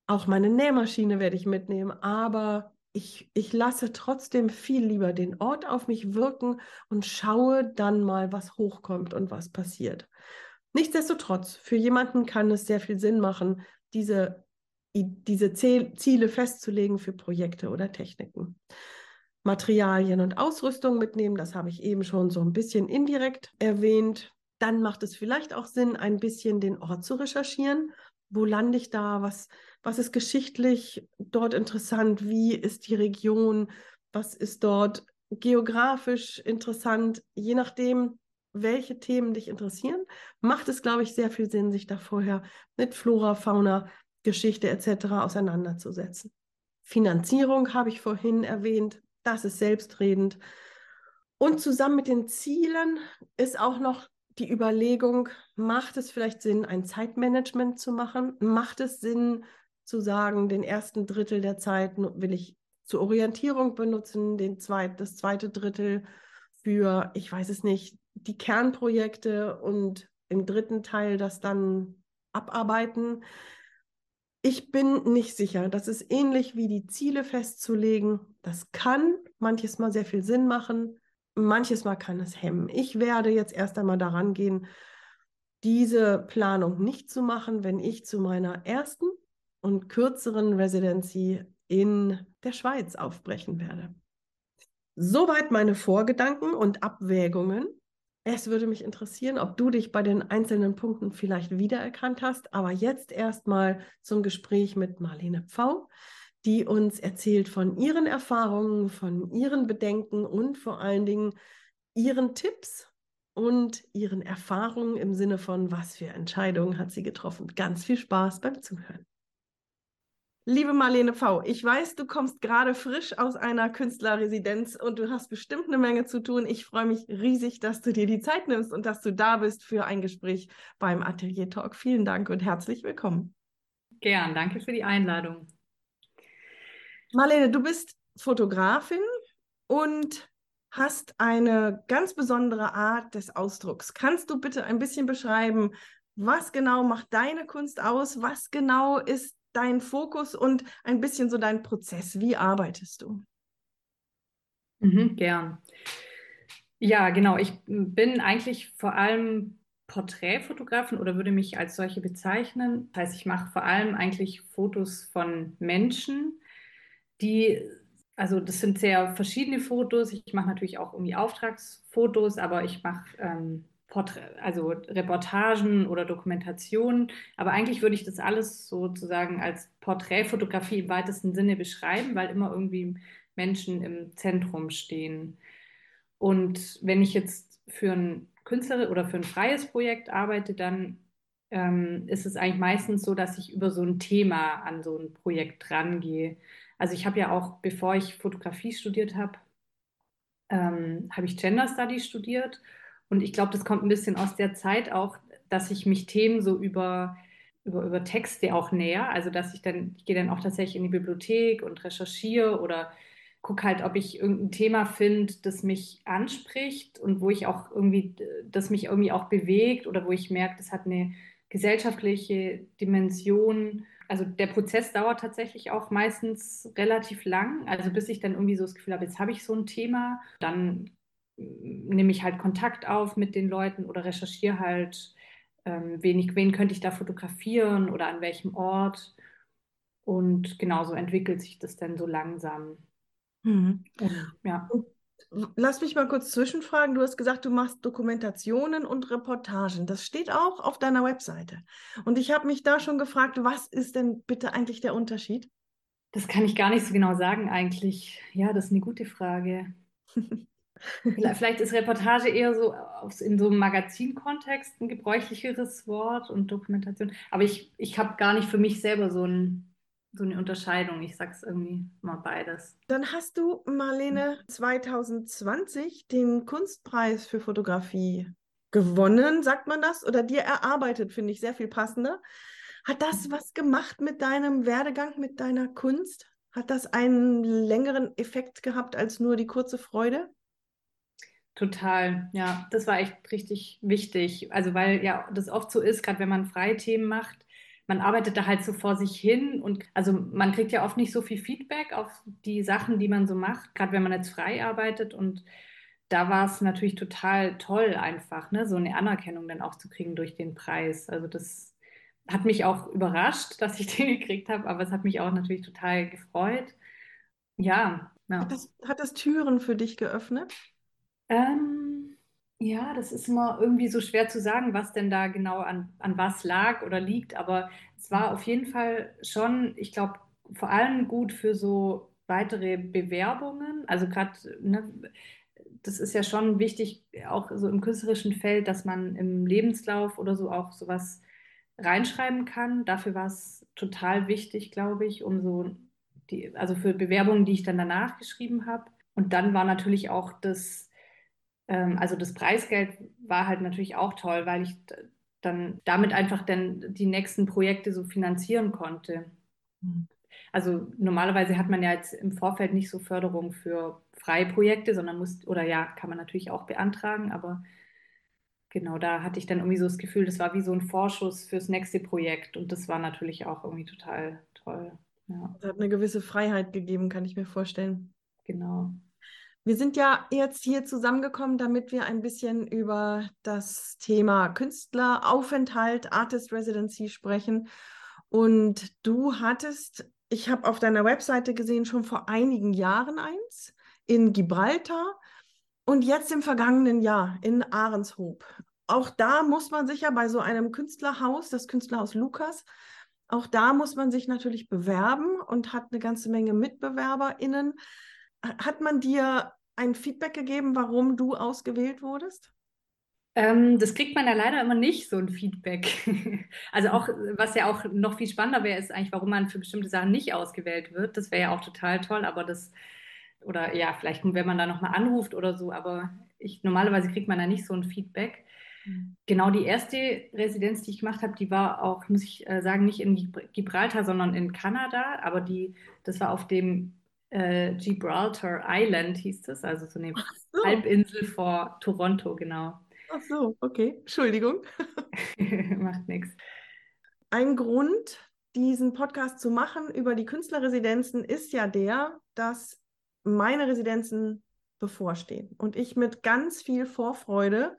Auch meine Nähmaschine werde ich mitnehmen, aber ich, ich lasse trotzdem viel lieber den Ort auf mich wirken und schaue dann mal, was hochkommt und was passiert. Nichtsdestotrotz, für jemanden kann es sehr viel Sinn machen, diese, diese Ziele festzulegen für Projekte oder Techniken. Materialien und Ausrüstung mitnehmen. Das habe ich eben schon so ein bisschen indirekt erwähnt. Dann macht es vielleicht auch Sinn, ein bisschen den Ort zu recherchieren. Wo lande ich da? Was, was ist geschichtlich dort interessant? Wie ist die Region? Was ist dort geografisch interessant? Je nachdem, welche Themen dich interessieren, macht es, glaube ich, sehr viel Sinn, sich da vorher mit Flora, Fauna, Geschichte etc. auseinanderzusetzen. Finanzierung habe ich vorhin erwähnt, das ist selbstredend. Und zusammen mit den Zielen ist auch noch die Überlegung, macht es vielleicht Sinn, ein Zeitmanagement zu machen? Macht es Sinn zu sagen, den ersten Drittel der Zeit will ich zur Orientierung benutzen, den zweit, das zweite Drittel für, ich weiß es nicht, die Kernprojekte und im dritten Teil das dann abarbeiten? Ich bin nicht sicher. Das ist ähnlich wie die Ziele festzulegen. Das kann manches Mal sehr viel Sinn machen. Manches Mal kann es hemmen. Ich werde jetzt erst einmal daran gehen, diese Planung nicht zu machen, wenn ich zu meiner ersten und kürzeren Residency in der Schweiz aufbrechen werde. Soweit meine Vorgedanken und Abwägungen. Es würde mich interessieren, ob du dich bei den einzelnen Punkten vielleicht wiedererkannt hast. Aber jetzt erstmal zum Gespräch mit Marlene Pfau, die uns erzählt von ihren Erfahrungen, von ihren Bedenken und vor allen Dingen ihren Tipps und ihren Erfahrungen im Sinne von, was für Entscheidungen hat sie getroffen. Ganz viel Spaß beim Zuhören. Liebe Marlene V., ich weiß, du kommst gerade frisch aus einer Künstlerresidenz und du hast bestimmt eine Menge zu tun. Ich freue mich riesig, dass du dir die Zeit nimmst und dass du da bist für ein Gespräch beim Atelier Talk. Vielen Dank und herzlich willkommen. Gern, danke für die Einladung. Marlene, du bist Fotografin und hast eine ganz besondere Art des Ausdrucks. Kannst du bitte ein bisschen beschreiben, was genau macht deine Kunst aus? Was genau ist dein Fokus und ein bisschen so dein Prozess? Wie arbeitest du? Mhm, gern. Ja, genau. Ich bin eigentlich vor allem Porträtfotografin oder würde mich als solche bezeichnen. Das heißt, ich mache vor allem eigentlich Fotos von Menschen, die, also das sind sehr verschiedene Fotos. Ich mache natürlich auch irgendwie Auftragsfotos, aber ich mache ähm, also Reportagen oder Dokumentationen. Aber eigentlich würde ich das alles sozusagen als Porträtfotografie im weitesten Sinne beschreiben, weil immer irgendwie Menschen im Zentrum stehen. Und wenn ich jetzt für ein Künstler oder für ein freies Projekt arbeite, dann ähm, ist es eigentlich meistens so, dass ich über so ein Thema an so ein Projekt rangehe. Also ich habe ja auch, bevor ich Fotografie studiert habe, ähm, habe ich Gender Studies studiert. Und ich glaube, das kommt ein bisschen aus der Zeit auch, dass ich mich Themen so über, über, über Texte auch näher. Also dass ich dann, ich gehe dann auch tatsächlich in die Bibliothek und recherchiere oder gucke halt, ob ich irgendein Thema finde, das mich anspricht und wo ich auch irgendwie, das mich irgendwie auch bewegt oder wo ich merke, das hat eine gesellschaftliche Dimension. Also der Prozess dauert tatsächlich auch meistens relativ lang, also bis ich dann irgendwie so das Gefühl habe, jetzt habe ich so ein Thema, dann nehme ich halt Kontakt auf mit den Leuten oder recherchiere halt, ähm, wen, ich, wen könnte ich da fotografieren oder an welchem Ort. Und genauso entwickelt sich das dann so langsam. Mhm. Ja. Lass mich mal kurz zwischenfragen. Du hast gesagt, du machst Dokumentationen und Reportagen. Das steht auch auf deiner Webseite. Und ich habe mich da schon gefragt, was ist denn bitte eigentlich der Unterschied? Das kann ich gar nicht so genau sagen eigentlich. Ja, das ist eine gute Frage. Vielleicht ist Reportage eher so in so einem Magazinkontext ein gebräuchlicheres Wort und Dokumentation. Aber ich, ich habe gar nicht für mich selber so ein so eine Unterscheidung. Ich sage es irgendwie mal beides. Dann hast du, Marlene, 2020 den Kunstpreis für Fotografie gewonnen, sagt man das? Oder dir erarbeitet, finde ich sehr viel passender. Hat das mhm. was gemacht mit deinem Werdegang, mit deiner Kunst? Hat das einen längeren Effekt gehabt als nur die kurze Freude? Total, ja, das war echt richtig wichtig. Also, weil ja das oft so ist, gerade wenn man freie Themen macht, man arbeitet da halt so vor sich hin und also man kriegt ja oft nicht so viel Feedback auf die Sachen, die man so macht, gerade wenn man jetzt frei arbeitet und da war es natürlich total toll einfach, ne, so eine Anerkennung dann auch zu kriegen durch den Preis. Also das hat mich auch überrascht, dass ich den gekriegt habe, aber es hat mich auch natürlich total gefreut. Ja. ja. Hat, das, hat das Türen für dich geöffnet? Ähm, ja, das ist immer irgendwie so schwer zu sagen, was denn da genau an, an was lag oder liegt. Aber es war auf jeden Fall schon, ich glaube, vor allem gut für so weitere Bewerbungen. Also gerade, ne, das ist ja schon wichtig, auch so im künstlerischen Feld, dass man im Lebenslauf oder so auch sowas reinschreiben kann. Dafür war es total wichtig, glaube ich, um so die, also für Bewerbungen, die ich dann danach geschrieben habe. Und dann war natürlich auch das ähm, also das Preisgeld war halt natürlich auch toll, weil ich dann damit einfach dann die nächsten Projekte so finanzieren konnte. Mhm. Also normalerweise hat man ja jetzt im Vorfeld nicht so Förderung für freie Projekte, sondern muss, oder ja, kann man natürlich auch beantragen, aber genau, da hatte ich dann irgendwie so das Gefühl, das war wie so ein Vorschuss fürs nächste Projekt und das war natürlich auch irgendwie total toll. Ja. Das hat eine gewisse Freiheit gegeben, kann ich mir vorstellen. Genau. Wir sind ja jetzt hier zusammengekommen, damit wir ein bisschen über das Thema Künstleraufenthalt, Artist Residency sprechen. Und du hattest, ich habe auf deiner Webseite gesehen, schon vor einigen Jahren eins in Gibraltar und jetzt im vergangenen Jahr in Ahrenshoop. Auch da muss man sich ja bei so einem Künstlerhaus, das Künstlerhaus Lukas, auch da muss man sich natürlich bewerben und hat eine ganze Menge MitbewerberInnen. Hat man dir ein Feedback gegeben, warum du ausgewählt wurdest? Ähm, das kriegt man ja leider immer nicht, so ein Feedback. also auch, was ja auch noch viel spannender wäre, ist eigentlich, warum man für bestimmte Sachen nicht ausgewählt wird. Das wäre ja auch total toll, aber das, oder ja, vielleicht, wenn man da nochmal anruft oder so, aber ich, normalerweise kriegt man da nicht so ein Feedback. Mhm. Genau die erste Residenz, die ich gemacht habe, die war auch, muss ich äh, sagen, nicht in Gibraltar, sondern in Kanada, aber die, das war auf dem äh, Gibraltar Island hieß es, also so eine so. Halbinsel vor Toronto, genau. Ach so, okay. Entschuldigung. Macht nichts. Ein Grund, diesen Podcast zu machen über die Künstlerresidenzen, ist ja der, dass meine Residenzen bevorstehen und ich mit ganz viel Vorfreude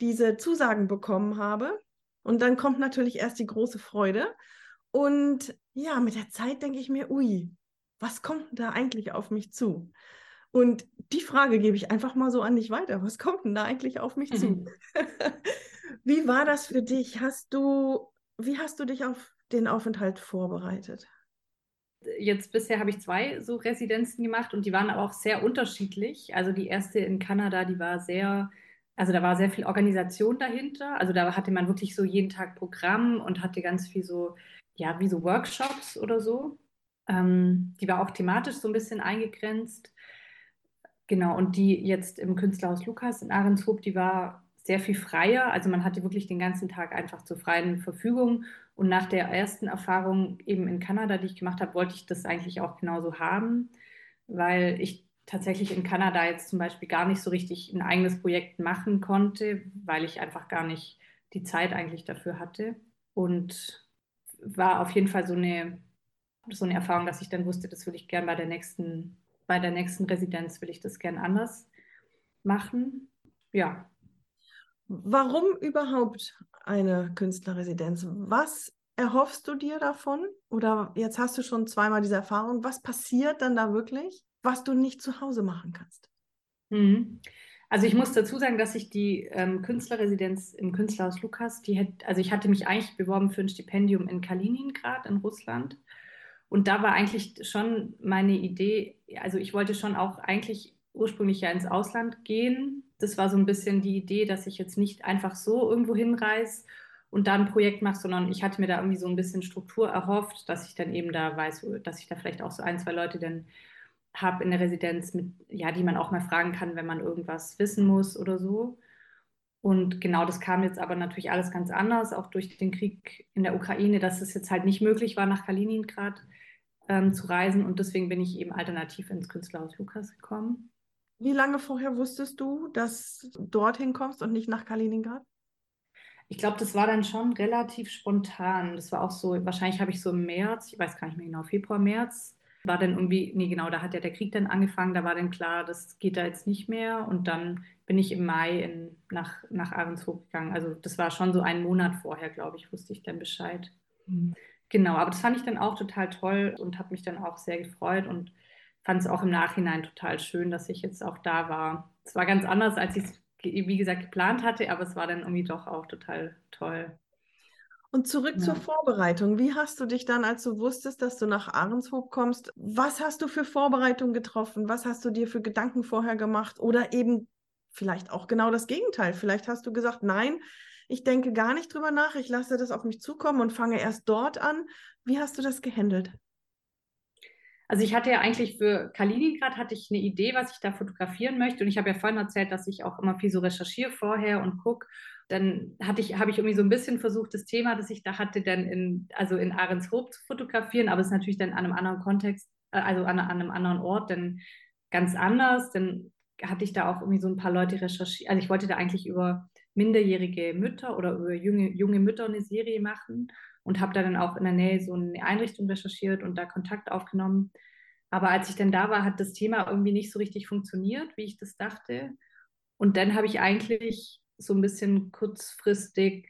diese Zusagen bekommen habe. Und dann kommt natürlich erst die große Freude. Und ja, mit der Zeit denke ich mir, ui, was kommt da eigentlich auf mich zu? Und die Frage gebe ich einfach mal so an dich weiter. Was kommt denn da eigentlich auf mich mhm. zu? wie war das für dich? Hast du, wie hast du dich auf den Aufenthalt vorbereitet? Jetzt bisher habe ich zwei so Residenzen gemacht und die waren aber auch sehr unterschiedlich. Also die erste in Kanada, die war sehr, also da war sehr viel Organisation dahinter. Also da hatte man wirklich so jeden Tag Programm und hatte ganz viel so, ja, wie so Workshops oder so. Ähm, die war auch thematisch so ein bisschen eingegrenzt. Genau, und die jetzt im Künstlerhaus Lukas in Ahrenshoop, die war sehr viel freier. Also man hatte wirklich den ganzen Tag einfach zur freien Verfügung. Und nach der ersten Erfahrung eben in Kanada, die ich gemacht habe, wollte ich das eigentlich auch genauso haben, weil ich tatsächlich in Kanada jetzt zum Beispiel gar nicht so richtig ein eigenes Projekt machen konnte, weil ich einfach gar nicht die Zeit eigentlich dafür hatte. Und war auf jeden Fall so eine, so eine Erfahrung, dass ich dann wusste, das würde ich gern bei der nächsten, bei der nächsten Residenz will ich das gern anders machen. Ja, Warum überhaupt eine Künstlerresidenz? Was erhoffst du dir davon? Oder jetzt hast du schon zweimal diese Erfahrung. Was passiert dann da wirklich, was du nicht zu Hause machen kannst? Mhm. Also ich muss dazu sagen, dass ich die ähm, Künstlerresidenz im Künstlerhaus Lukas, die hätte, also ich hatte mich eigentlich beworben für ein Stipendium in Kaliningrad in Russland. Und da war eigentlich schon meine Idee, also ich wollte schon auch eigentlich ursprünglich ja ins Ausland gehen. Das war so ein bisschen die Idee, dass ich jetzt nicht einfach so irgendwo hinreise und da ein Projekt mache, sondern ich hatte mir da irgendwie so ein bisschen Struktur erhofft, dass ich dann eben da weiß, dass ich da vielleicht auch so ein, zwei Leute dann habe in der Residenz, mit, ja, die man auch mal fragen kann, wenn man irgendwas wissen muss oder so. Und genau das kam jetzt aber natürlich alles ganz anders, auch durch den Krieg in der Ukraine, dass es jetzt halt nicht möglich war, nach Kaliningrad ähm, zu reisen. Und deswegen bin ich eben alternativ ins Künstlerhaus Lukas gekommen. Wie lange vorher wusstest du, dass du dorthin kommst und nicht nach Kaliningrad? Ich glaube, das war dann schon relativ spontan. Das war auch so, wahrscheinlich habe ich so im März, ich weiß gar nicht mehr genau, Februar, März, war dann irgendwie, nee, genau, da hat ja der Krieg dann angefangen, da war dann klar, das geht da jetzt nicht mehr. Und dann bin ich im Mai in, nach, nach Ahrenshoop gegangen. Also das war schon so einen Monat vorher, glaube ich, wusste ich dann Bescheid. Mhm. Genau, aber das fand ich dann auch total toll und habe mich dann auch sehr gefreut und fand es auch im Nachhinein total schön, dass ich jetzt auch da war. Es war ganz anders, als ich es, wie gesagt, geplant hatte, aber es war dann irgendwie doch auch total toll. Und zurück ja. zur Vorbereitung. Wie hast du dich dann, als du wusstest, dass du nach Ahrenshoop kommst, was hast du für Vorbereitungen getroffen? Was hast du dir für Gedanken vorher gemacht? Oder eben vielleicht auch genau das Gegenteil. Vielleicht hast du gesagt, nein, ich denke gar nicht drüber nach, ich lasse das auf mich zukommen und fange erst dort an. Wie hast du das gehandelt? Also ich hatte ja eigentlich für Kaliningrad hatte ich eine Idee, was ich da fotografieren möchte. Und ich habe ja vorhin erzählt, dass ich auch immer viel so recherchiere vorher und gucke. Dann hatte ich, habe ich irgendwie so ein bisschen versucht, das Thema, das ich da hatte, dann in, also in Ahrenshoop zu fotografieren, aber es ist natürlich dann an einem anderen Kontext, äh, also an, an einem anderen Ort dann ganz anders. Dann hatte ich da auch irgendwie so ein paar Leute recherchiert. Also ich wollte da eigentlich über minderjährige Mütter oder über junge, junge Mütter eine Serie machen und habe da dann auch in der Nähe so eine Einrichtung recherchiert und da Kontakt aufgenommen. Aber als ich dann da war, hat das Thema irgendwie nicht so richtig funktioniert, wie ich das dachte. Und dann habe ich eigentlich so ein bisschen kurzfristig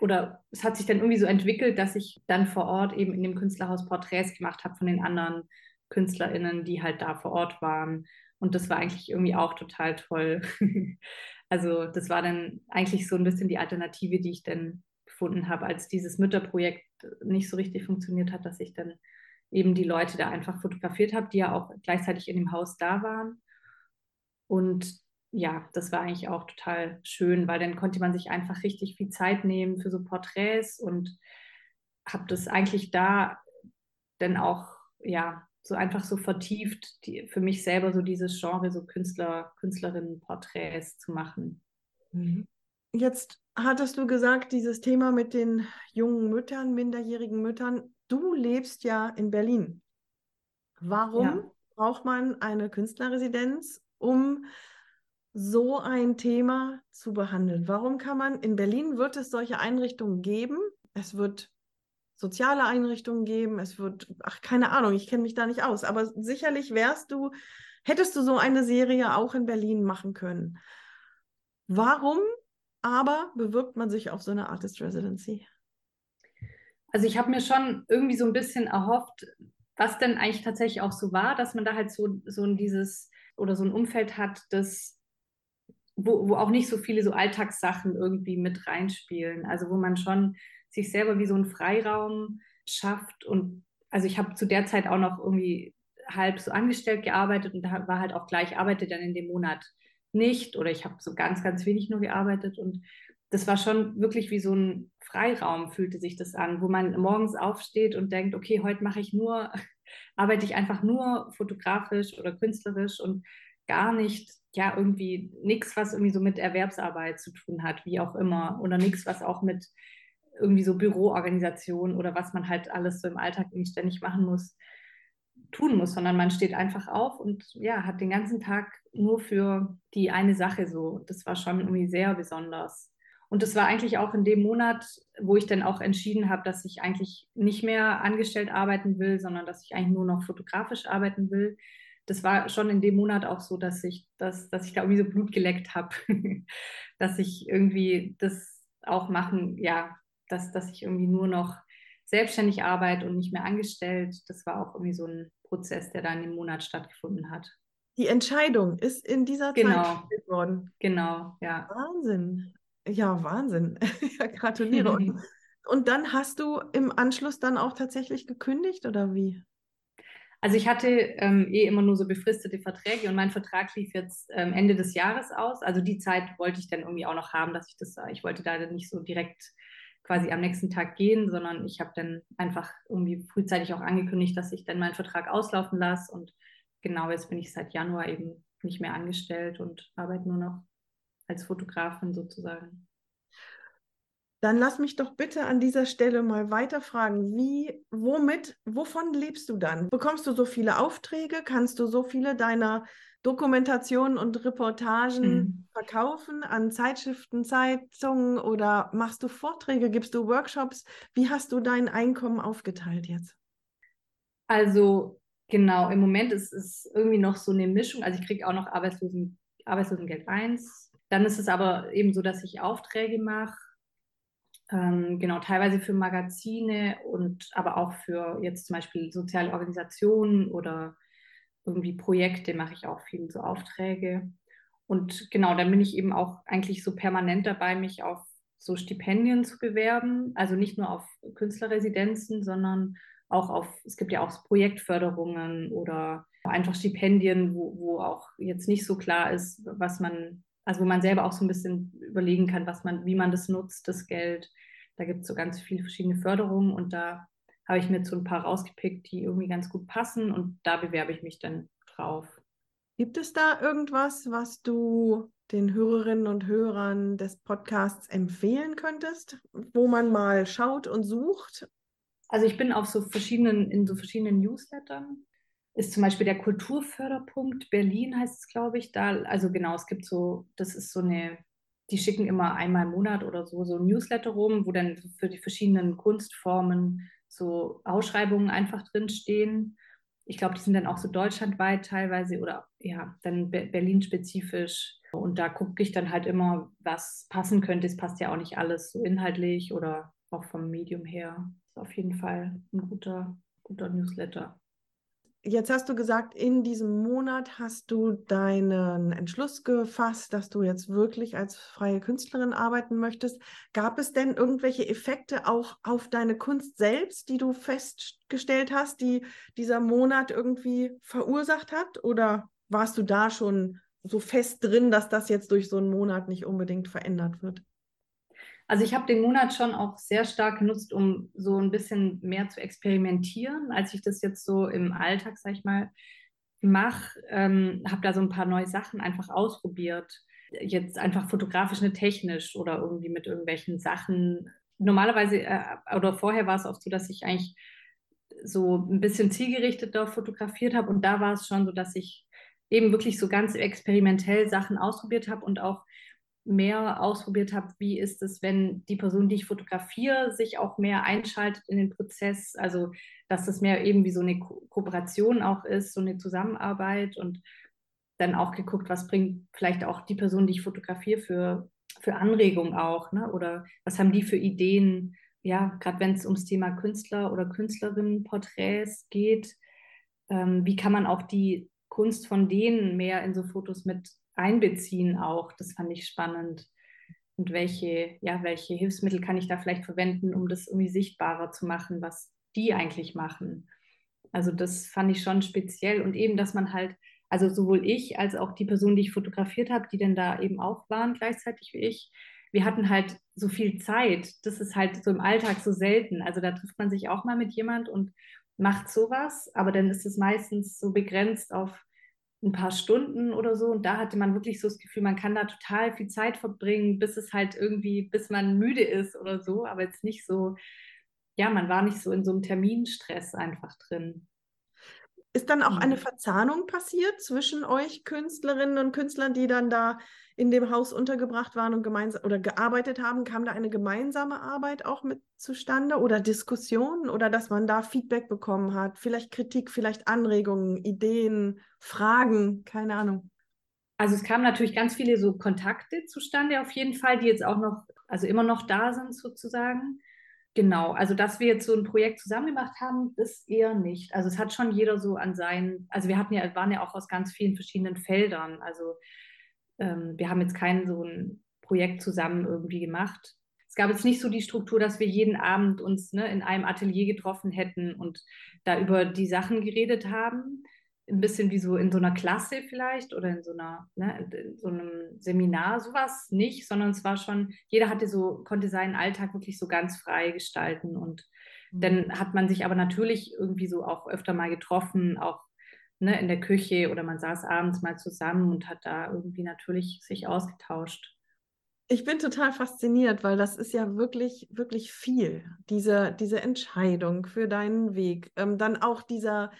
oder es hat sich dann irgendwie so entwickelt, dass ich dann vor Ort eben in dem Künstlerhaus Porträts gemacht habe von den anderen KünstlerInnen, die halt da vor Ort waren. Und das war eigentlich irgendwie auch total toll. also das war dann eigentlich so ein bisschen die Alternative, die ich dann gefunden habe, als dieses Mütterprojekt nicht so richtig funktioniert hat, dass ich dann eben die Leute da einfach fotografiert habe, die ja auch gleichzeitig in dem Haus da waren. Und ja, das war eigentlich auch total schön, weil dann konnte man sich einfach richtig viel Zeit nehmen für so Porträts und habe das eigentlich da dann auch, ja, so einfach so vertieft, die, für mich selber so dieses Genre, so Künstler, Künstlerinnen-Porträts zu machen. Mhm. Jetzt hattest du gesagt, dieses Thema mit den jungen Müttern, minderjährigen Müttern. Du lebst ja in Berlin. Warum ja. braucht man eine Künstlerresidenz, um so ein Thema zu behandeln? Warum kann man in Berlin wird es solche Einrichtungen geben? Es wird soziale Einrichtungen geben, es wird, ach, keine Ahnung, ich kenne mich da nicht aus, aber sicherlich wärst du, hättest du so eine Serie auch in Berlin machen können. Warum aber bewirbt man sich auf so eine Artist Residency? Also ich habe mir schon irgendwie so ein bisschen erhofft, was denn eigentlich tatsächlich auch so war, dass man da halt so, so ein dieses oder so ein Umfeld hat, das, wo, wo auch nicht so viele so Alltagssachen irgendwie mit reinspielen. Also wo man schon sich selber wie so einen Freiraum schafft. Und also ich habe zu der Zeit auch noch irgendwie halb so angestellt gearbeitet und da war halt auch gleich, arbeite dann in dem Monat nicht oder ich habe so ganz, ganz wenig nur gearbeitet und das war schon wirklich wie so ein Freiraum, fühlte sich das an, wo man morgens aufsteht und denkt, okay, heute mache ich nur, arbeite ich einfach nur fotografisch oder künstlerisch und gar nicht, ja, irgendwie nichts, was irgendwie so mit Erwerbsarbeit zu tun hat, wie auch immer, oder nichts, was auch mit irgendwie so Büroorganisation oder was man halt alles so im Alltag irgendwie ständig machen muss, tun muss, sondern man steht einfach auf und ja, hat den ganzen Tag nur für die eine Sache so. Das war schon irgendwie sehr besonders. Und das war eigentlich auch in dem Monat, wo ich dann auch entschieden habe, dass ich eigentlich nicht mehr angestellt arbeiten will, sondern dass ich eigentlich nur noch fotografisch arbeiten will. Das war schon in dem Monat auch so, dass ich, dass, dass ich da irgendwie so Blut geleckt habe, dass ich irgendwie das auch machen, ja, dass, dass ich irgendwie nur noch selbstständig arbeite und nicht mehr angestellt. Das war auch irgendwie so ein Prozess, der da in dem Monat stattgefunden hat. Die Entscheidung ist in dieser genau. Zeit geworden. Genau, ja. Wahnsinn. Ja, Wahnsinn. ja, gratuliere. und, und dann hast du im Anschluss dann auch tatsächlich gekündigt oder wie? Also ich hatte ähm, eh immer nur so befristete Verträge und mein Vertrag lief jetzt ähm, Ende des Jahres aus. Also die Zeit wollte ich dann irgendwie auch noch haben, dass ich das, ich wollte da nicht so direkt quasi am nächsten Tag gehen, sondern ich habe dann einfach irgendwie frühzeitig auch angekündigt, dass ich dann meinen Vertrag auslaufen lasse und genau jetzt bin ich seit Januar eben nicht mehr angestellt und arbeite nur noch als Fotografin sozusagen. Dann lass mich doch bitte an dieser Stelle mal weiterfragen, wie, womit, wovon lebst du dann? Bekommst du so viele Aufträge? Kannst du so viele deiner Dokumentationen und Reportagen mhm. verkaufen an Zeitschriften, Zeitungen oder machst du Vorträge, gibst du Workshops? Wie hast du dein Einkommen aufgeteilt jetzt? Also genau, im Moment ist es irgendwie noch so eine Mischung. Also ich kriege auch noch Arbeitslosen, Arbeitslosengeld 1, dann ist es aber eben so, dass ich Aufträge mache, ähm, genau, teilweise für Magazine und aber auch für jetzt zum Beispiel soziale Organisationen oder irgendwie Projekte mache ich auch viel so Aufträge. Und genau, dann bin ich eben auch eigentlich so permanent dabei, mich auf so Stipendien zu bewerben. Also nicht nur auf Künstlerresidenzen, sondern auch auf, es gibt ja auch Projektförderungen oder einfach Stipendien, wo, wo auch jetzt nicht so klar ist, was man also wo man selber auch so ein bisschen überlegen kann, was man, wie man das nutzt, das Geld. Da gibt es so ganz viele verschiedene Förderungen und da habe ich mir jetzt so ein paar rausgepickt, die irgendwie ganz gut passen und da bewerbe ich mich dann drauf. Gibt es da irgendwas, was du den Hörerinnen und Hörern des Podcasts empfehlen könntest, wo man mal schaut und sucht? Also ich bin auf so verschiedenen, in so verschiedenen Newslettern ist zum Beispiel der Kulturförderpunkt Berlin, heißt es, glaube ich. Da, also genau, es gibt so, das ist so eine, die schicken immer einmal im Monat oder so, so ein Newsletter rum, wo dann für die verschiedenen Kunstformen so Ausschreibungen einfach drinstehen. Ich glaube, die sind dann auch so deutschlandweit teilweise oder ja, dann Berlin-spezifisch. Und da gucke ich dann halt immer, was passen könnte. Es passt ja auch nicht alles so inhaltlich oder auch vom Medium her. Ist auf jeden Fall ein guter, guter Newsletter. Jetzt hast du gesagt, in diesem Monat hast du deinen Entschluss gefasst, dass du jetzt wirklich als freie Künstlerin arbeiten möchtest. Gab es denn irgendwelche Effekte auch auf deine Kunst selbst, die du festgestellt hast, die dieser Monat irgendwie verursacht hat? Oder warst du da schon so fest drin, dass das jetzt durch so einen Monat nicht unbedingt verändert wird? Also ich habe den Monat schon auch sehr stark genutzt, um so ein bisschen mehr zu experimentieren, als ich das jetzt so im Alltag, sag ich mal, mache. Ähm, habe da so ein paar neue Sachen einfach ausprobiert. Jetzt einfach fotografisch, nicht technisch oder irgendwie mit irgendwelchen Sachen. Normalerweise äh, oder vorher war es oft so, dass ich eigentlich so ein bisschen zielgerichteter fotografiert habe und da war es schon so, dass ich eben wirklich so ganz experimentell Sachen ausprobiert habe und auch mehr ausprobiert habe, wie ist es, wenn die Person, die ich fotografiere, sich auch mehr einschaltet in den Prozess. Also, dass das mehr eben wie so eine Ko Kooperation auch ist, so eine Zusammenarbeit und dann auch geguckt, was bringt vielleicht auch die Person, die ich fotografiere, für, für Anregungen auch, ne? oder was haben die für Ideen, ja, gerade wenn es ums Thema Künstler oder Künstlerinnenporträts geht, ähm, wie kann man auch die Kunst von denen mehr in so Fotos mit einbeziehen auch. Das fand ich spannend. Und welche, ja, welche Hilfsmittel kann ich da vielleicht verwenden, um das irgendwie sichtbarer zu machen, was die eigentlich machen. Also das fand ich schon speziell. Und eben, dass man halt, also sowohl ich als auch die Person, die ich fotografiert habe, die denn da eben auch waren gleichzeitig wie ich, wir hatten halt so viel Zeit. Das ist halt so im Alltag so selten. Also da trifft man sich auch mal mit jemand und macht sowas, aber dann ist es meistens so begrenzt auf ein paar Stunden oder so. Und da hatte man wirklich so das Gefühl, man kann da total viel Zeit verbringen, bis es halt irgendwie, bis man müde ist oder so. Aber jetzt nicht so, ja, man war nicht so in so einem Terminstress einfach drin. Ist dann auch eine mhm. Verzahnung passiert zwischen euch Künstlerinnen und Künstlern, die dann da in dem Haus untergebracht waren und gemeinsam oder gearbeitet haben? Kam da eine gemeinsame Arbeit auch mit zustande oder Diskussionen oder dass man da Feedback bekommen hat? Vielleicht Kritik, vielleicht Anregungen, Ideen, Fragen, keine Ahnung. Also es kamen natürlich ganz viele so Kontakte zustande auf jeden Fall, die jetzt auch noch, also immer noch da sind sozusagen. Genau, also dass wir jetzt so ein Projekt zusammen gemacht haben, das eher nicht. Also es hat schon jeder so an seinen, also wir hatten ja, waren ja auch aus ganz vielen verschiedenen Feldern. Also ähm, wir haben jetzt kein so ein Projekt zusammen irgendwie gemacht. Es gab jetzt nicht so die Struktur, dass wir jeden Abend uns ne, in einem Atelier getroffen hätten und da über die Sachen geredet haben, ein bisschen wie so in so einer Klasse vielleicht oder in so einer, ne, in so einem Seminar, sowas nicht, sondern es war schon, jeder hatte so, konnte seinen Alltag wirklich so ganz frei gestalten und mhm. dann hat man sich aber natürlich irgendwie so auch öfter mal getroffen, auch ne, in der Küche oder man saß abends mal zusammen und hat da irgendwie natürlich sich ausgetauscht. Ich bin total fasziniert, weil das ist ja wirklich, wirklich viel, diese, diese Entscheidung für deinen Weg. Ähm, dann auch dieser,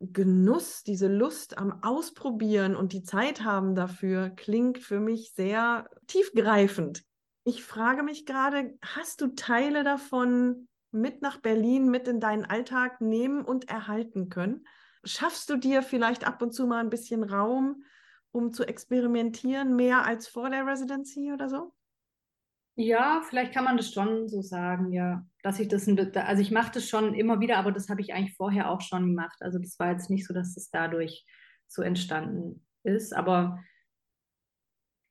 Genuss, diese Lust am Ausprobieren und die Zeit haben dafür, klingt für mich sehr tiefgreifend. Ich frage mich gerade, hast du Teile davon mit nach Berlin, mit in deinen Alltag nehmen und erhalten können? Schaffst du dir vielleicht ab und zu mal ein bisschen Raum, um zu experimentieren, mehr als vor der Residency oder so? Ja, vielleicht kann man das schon so sagen, ja, dass ich das, also ich mache das schon immer wieder, aber das habe ich eigentlich vorher auch schon gemacht. Also das war jetzt nicht so, dass das dadurch so entstanden ist, aber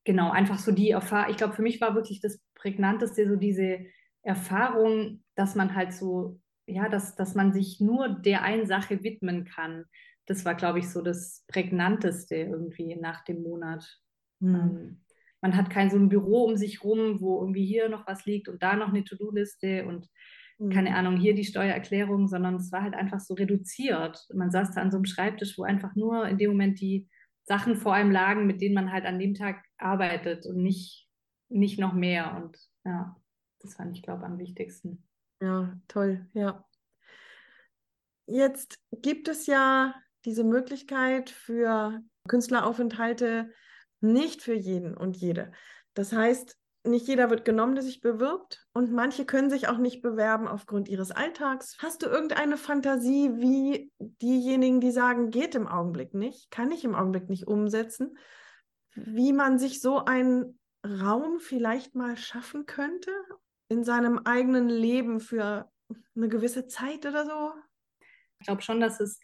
genau, einfach so die Erfahrung, ich glaube, für mich war wirklich das Prägnanteste so diese Erfahrung, dass man halt so, ja, dass, dass man sich nur der einen Sache widmen kann. Das war, glaube ich, so das Prägnanteste irgendwie nach dem Monat. Mhm. Man hat kein so ein Büro um sich rum, wo irgendwie hier noch was liegt und da noch eine To-Do-Liste und mhm. keine Ahnung, hier die Steuererklärung, sondern es war halt einfach so reduziert. Man saß da an so einem Schreibtisch, wo einfach nur in dem Moment die Sachen vor einem lagen, mit denen man halt an dem Tag arbeitet und nicht, nicht noch mehr. Und ja, das fand ich, glaube ich, am wichtigsten. Ja, toll, ja. Jetzt gibt es ja diese Möglichkeit für Künstleraufenthalte nicht für jeden und jede. Das heißt, nicht jeder wird genommen, der sich bewirbt und manche können sich auch nicht bewerben aufgrund ihres Alltags. Hast du irgendeine Fantasie, wie diejenigen, die sagen, geht im Augenblick nicht, kann ich im Augenblick nicht umsetzen, wie man sich so einen Raum vielleicht mal schaffen könnte in seinem eigenen Leben für eine gewisse Zeit oder so? Ich glaube schon, dass es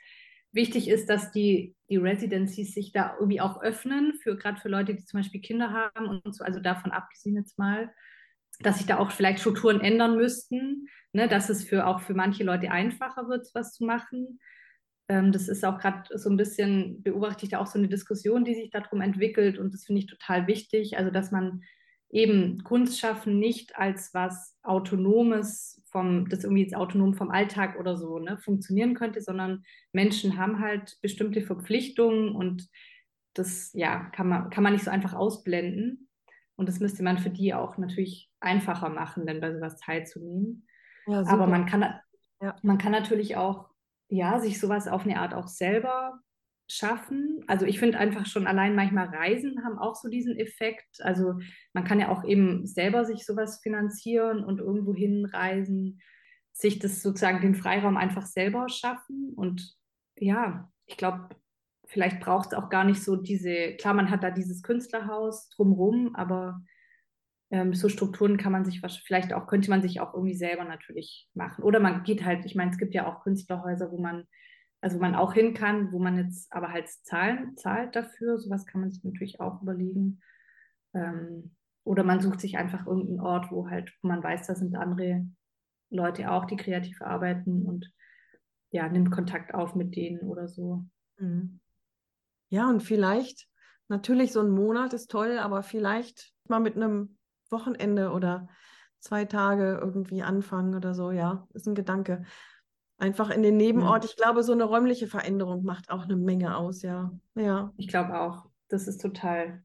wichtig ist, dass die, die Residencies sich da irgendwie auch öffnen, für gerade für Leute, die zum Beispiel Kinder haben und so, also davon abgesehen jetzt mal, dass sich da auch vielleicht Strukturen ändern müssten, ne, dass es für auch für manche Leute einfacher wird, was zu machen. Ähm, das ist auch gerade so ein bisschen, beobachte ich da auch so eine Diskussion, die sich darum entwickelt und das finde ich total wichtig, also dass man eben Kunst schaffen nicht als was Autonomes vom, das irgendwie jetzt autonom vom Alltag oder so ne, funktionieren könnte, sondern Menschen haben halt bestimmte Verpflichtungen und das ja, kann man, kann man nicht so einfach ausblenden. Und das müsste man für die auch natürlich einfacher machen, denn bei sowas teilzunehmen. Ja, Aber man kann, ja. man kann natürlich auch ja, sich sowas auf eine Art auch selber schaffen. Also ich finde einfach schon allein manchmal Reisen haben auch so diesen Effekt. Also man kann ja auch eben selber sich sowas finanzieren und irgendwo hinreisen, sich das sozusagen den Freiraum einfach selber schaffen. Und ja, ich glaube, vielleicht braucht es auch gar nicht so diese, klar, man hat da dieses Künstlerhaus drumrum, aber ähm, so Strukturen kann man sich vielleicht auch, könnte man sich auch irgendwie selber natürlich machen. Oder man geht halt, ich meine, es gibt ja auch Künstlerhäuser, wo man, also wo man auch hin kann, wo man jetzt aber halt zahlen, zahlt dafür. Sowas kann man sich natürlich auch überlegen. Ähm, oder man sucht sich einfach irgendeinen Ort, wo halt, wo man weiß, da sind andere Leute auch, die kreativ arbeiten und ja, nimmt Kontakt auf mit denen oder so. Mhm. Ja, und vielleicht, natürlich so ein Monat ist toll, aber vielleicht mal mit einem Wochenende oder zwei Tage irgendwie anfangen oder so, ja, ist ein Gedanke. Einfach in den Nebenort. Ja. Ich glaube, so eine räumliche Veränderung macht auch eine Menge aus, ja. Ja. Ich glaube auch. Das ist total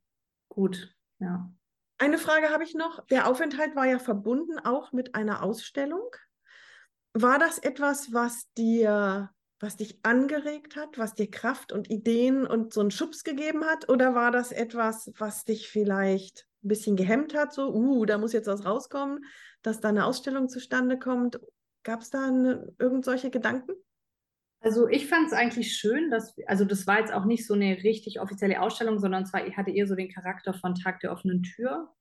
gut, ja. Eine Frage habe ich noch. Der Aufenthalt war ja verbunden auch mit einer Ausstellung. War das etwas, was dir, was dich angeregt hat, was dir Kraft und Ideen und so einen Schubs gegeben hat? Oder war das etwas, was dich vielleicht ein bisschen gehemmt hat, so, uh, da muss jetzt was rauskommen, dass da eine Ausstellung zustande kommt. Gab es da eine, irgend Gedanken? Also ich fand es eigentlich schön, dass, also das war jetzt auch nicht so eine richtig offizielle Ausstellung, sondern zwar hatte eher so den Charakter von Tag der offenen Tür.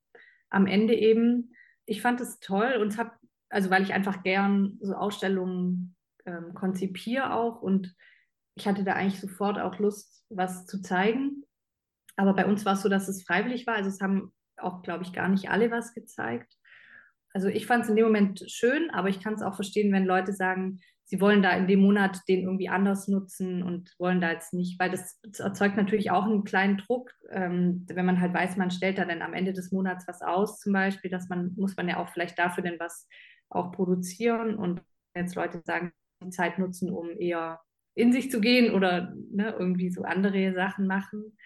Am Ende eben, ich fand es toll und habe, also weil ich einfach gern so Ausstellungen ähm, konzipiere auch und ich hatte da eigentlich sofort auch Lust, was zu zeigen. Aber bei uns war es so, dass es freiwillig war. Also es haben auch, glaube ich, gar nicht alle was gezeigt. Also ich fand es in dem Moment schön, aber ich kann es auch verstehen, wenn Leute sagen, sie wollen da in dem Monat den irgendwie anders nutzen und wollen da jetzt nicht, weil das, das erzeugt natürlich auch einen kleinen Druck, ähm, wenn man halt weiß, man stellt da dann am Ende des Monats was aus, zum Beispiel, dass man, muss man ja auch vielleicht dafür denn was auch produzieren und jetzt Leute sagen, die Zeit nutzen, um eher in sich zu gehen oder ne, irgendwie so andere Sachen machen,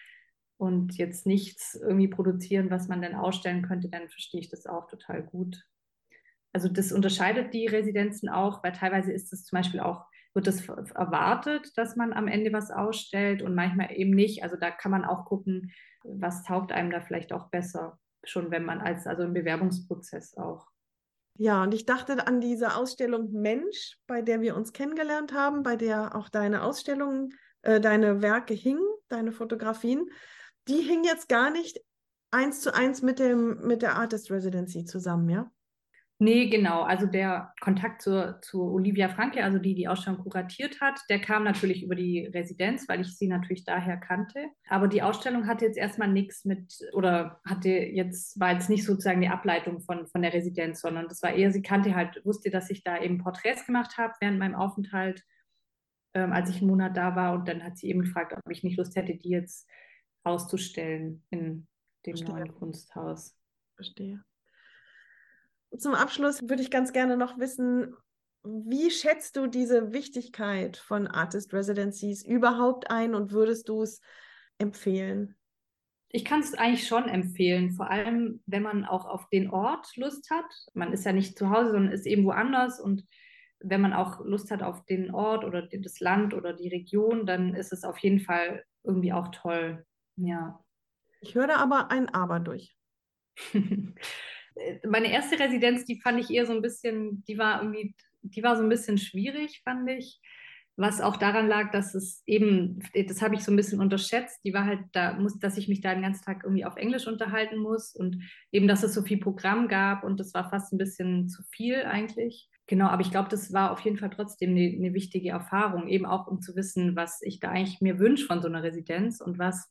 und jetzt nichts irgendwie produzieren, was man dann ausstellen könnte, dann verstehe ich das auch total gut. Also das unterscheidet die Residenzen auch, weil teilweise ist es zum Beispiel auch, wird es erwartet, dass man am Ende was ausstellt und manchmal eben nicht. Also da kann man auch gucken, was taugt einem da vielleicht auch besser, schon wenn man als, also im Bewerbungsprozess auch. Ja, und ich dachte an diese Ausstellung Mensch, bei der wir uns kennengelernt haben, bei der auch deine Ausstellungen, äh, deine Werke hingen, deine Fotografien die hing jetzt gar nicht eins zu eins mit, dem, mit der Artist Residency zusammen, ja? Nee, genau. Also der Kontakt zur, zu Olivia Franke, also die die Ausstellung kuratiert hat, der kam natürlich über die Residenz, weil ich sie natürlich daher kannte. Aber die Ausstellung hatte jetzt erstmal nichts mit, oder hatte jetzt, war jetzt nicht sozusagen die Ableitung von, von der Residenz, sondern das war eher, sie kannte halt, wusste, dass ich da eben Porträts gemacht habe während meinem Aufenthalt, ähm, als ich einen Monat da war. Und dann hat sie eben gefragt, ob ich nicht Lust hätte, die jetzt auszustellen in dem Verstehe. neuen Kunsthaus. Verstehe. Zum Abschluss würde ich ganz gerne noch wissen, wie schätzt du diese Wichtigkeit von Artist Residencies überhaupt ein und würdest du es empfehlen? Ich kann es eigentlich schon empfehlen, vor allem wenn man auch auf den Ort Lust hat. Man ist ja nicht zu Hause, sondern ist eben woanders und wenn man auch Lust hat auf den Ort oder das Land oder die Region, dann ist es auf jeden Fall irgendwie auch toll. Ja. Ich höre aber ein Aber durch. Meine erste Residenz, die fand ich eher so ein bisschen, die war irgendwie, die war so ein bisschen schwierig, fand ich. Was auch daran lag, dass es eben, das habe ich so ein bisschen unterschätzt, die war halt da, muss, dass ich mich da den ganzen Tag irgendwie auf Englisch unterhalten muss und eben, dass es so viel Programm gab und das war fast ein bisschen zu viel eigentlich. Genau, aber ich glaube, das war auf jeden Fall trotzdem eine, eine wichtige Erfahrung, eben auch um zu wissen, was ich da eigentlich mir wünsche von so einer Residenz und was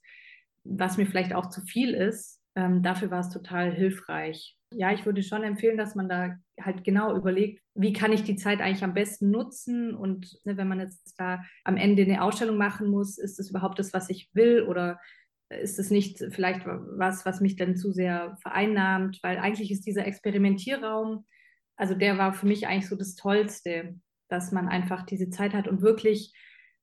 was mir vielleicht auch zu viel ist. Ähm, dafür war es total hilfreich. Ja, ich würde schon empfehlen, dass man da halt genau überlegt, wie kann ich die Zeit eigentlich am besten nutzen? Und ne, wenn man jetzt da am Ende eine Ausstellung machen muss, ist das überhaupt das, was ich will? Oder ist es nicht vielleicht was, was mich dann zu sehr vereinnahmt, weil eigentlich ist dieser Experimentierraum, also der war für mich eigentlich so das Tollste, dass man einfach diese Zeit hat und wirklich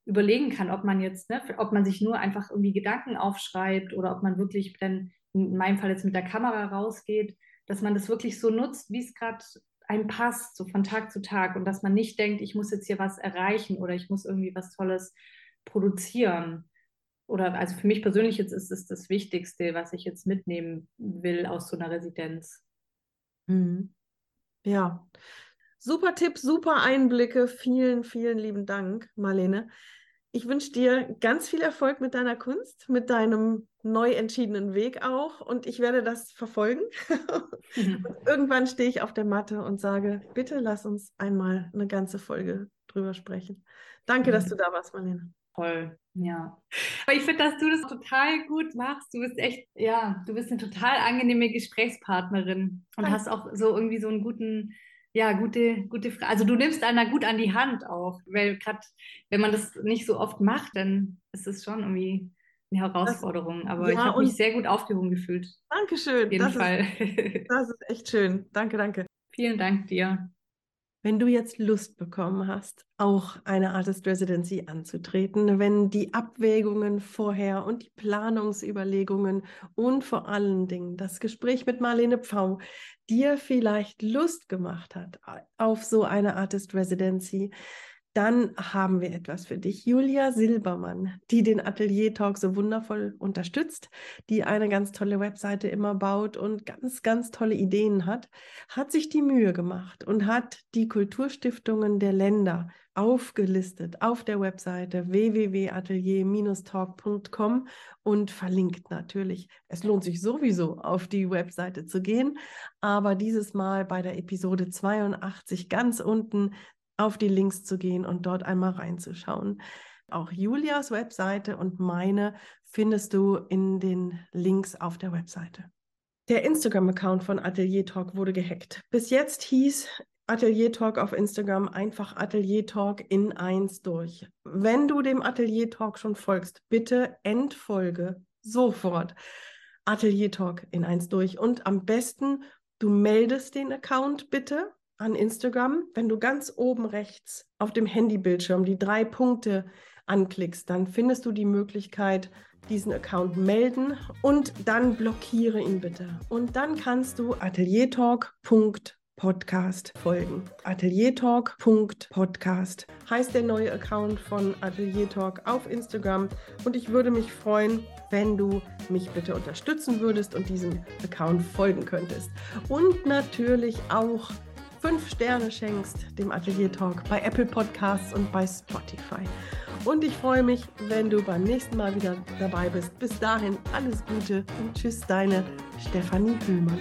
überlegen kann, ob man jetzt, ne, ob man sich nur einfach irgendwie Gedanken aufschreibt oder ob man wirklich dann in meinem Fall jetzt mit der Kamera rausgeht, dass man das wirklich so nutzt, wie es gerade einem passt, so von Tag zu Tag und dass man nicht denkt, ich muss jetzt hier was erreichen oder ich muss irgendwie was Tolles produzieren. oder also für mich persönlich jetzt ist es das Wichtigste, was ich jetzt mitnehmen will aus so einer Residenz. Mhm. Ja, super Tipp, super Einblicke. Vielen, vielen lieben Dank, Marlene. Ich wünsche dir ganz viel Erfolg mit deiner Kunst, mit deinem neu entschiedenen Weg auch und ich werde das verfolgen. Mhm. irgendwann stehe ich auf der Matte und sage, bitte lass uns einmal eine ganze Folge drüber sprechen. Danke, mhm. dass du da warst, Marlene. Toll, ja. Aber ich finde, dass du das total gut machst. Du bist echt, ja, du bist eine total angenehme Gesprächspartnerin und Danke. hast auch so irgendwie so einen guten, ja, gute, gute Frage. Also du nimmst einer gut an die Hand auch, weil gerade, wenn man das nicht so oft macht, dann ist es schon irgendwie eine Herausforderung. Aber ja, ich habe mich sehr gut aufgehoben gefühlt. Dankeschön. Auf jeden das Fall. Ist, das ist echt schön. Danke, danke. Vielen Dank dir. Wenn du jetzt Lust bekommen hast, auch eine Artist Residency anzutreten, wenn die Abwägungen vorher und die Planungsüberlegungen und vor allen Dingen das Gespräch mit Marlene Pfau dir vielleicht Lust gemacht hat auf so eine Artist Residency, dann haben wir etwas für dich. Julia Silbermann, die den Atelier Talk so wundervoll unterstützt, die eine ganz tolle Webseite immer baut und ganz, ganz tolle Ideen hat, hat sich die Mühe gemacht und hat die Kulturstiftungen der Länder aufgelistet auf der Webseite www.atelier-talk.com und verlinkt natürlich. Es lohnt sich sowieso auf die Webseite zu gehen, aber dieses Mal bei der Episode 82 ganz unten auf die Links zu gehen und dort einmal reinzuschauen. Auch Julias Webseite und meine findest du in den Links auf der Webseite. Der Instagram-Account von Atelier Talk wurde gehackt. Bis jetzt hieß Atelier Talk auf Instagram einfach Atelier Talk in eins durch. Wenn du dem Atelier Talk schon folgst, bitte entfolge sofort Atelier Talk in eins durch und am besten du meldest den Account bitte an Instagram, wenn du ganz oben rechts auf dem Handybildschirm die drei Punkte anklickst, dann findest du die Möglichkeit, diesen Account melden und dann blockiere ihn bitte. Und dann kannst du ateliertalk.podcast folgen. Ateliertalk.podcast heißt der neue Account von Atelier Talk auf Instagram und ich würde mich freuen, wenn du mich bitte unterstützen würdest und diesem Account folgen könntest. Und natürlich auch fünf Sterne schenkst dem Atelier Talk bei Apple Podcasts und bei Spotify. Und ich freue mich, wenn du beim nächsten Mal wieder dabei bist. Bis dahin alles Gute und tschüss, deine Stefanie Hühlmann.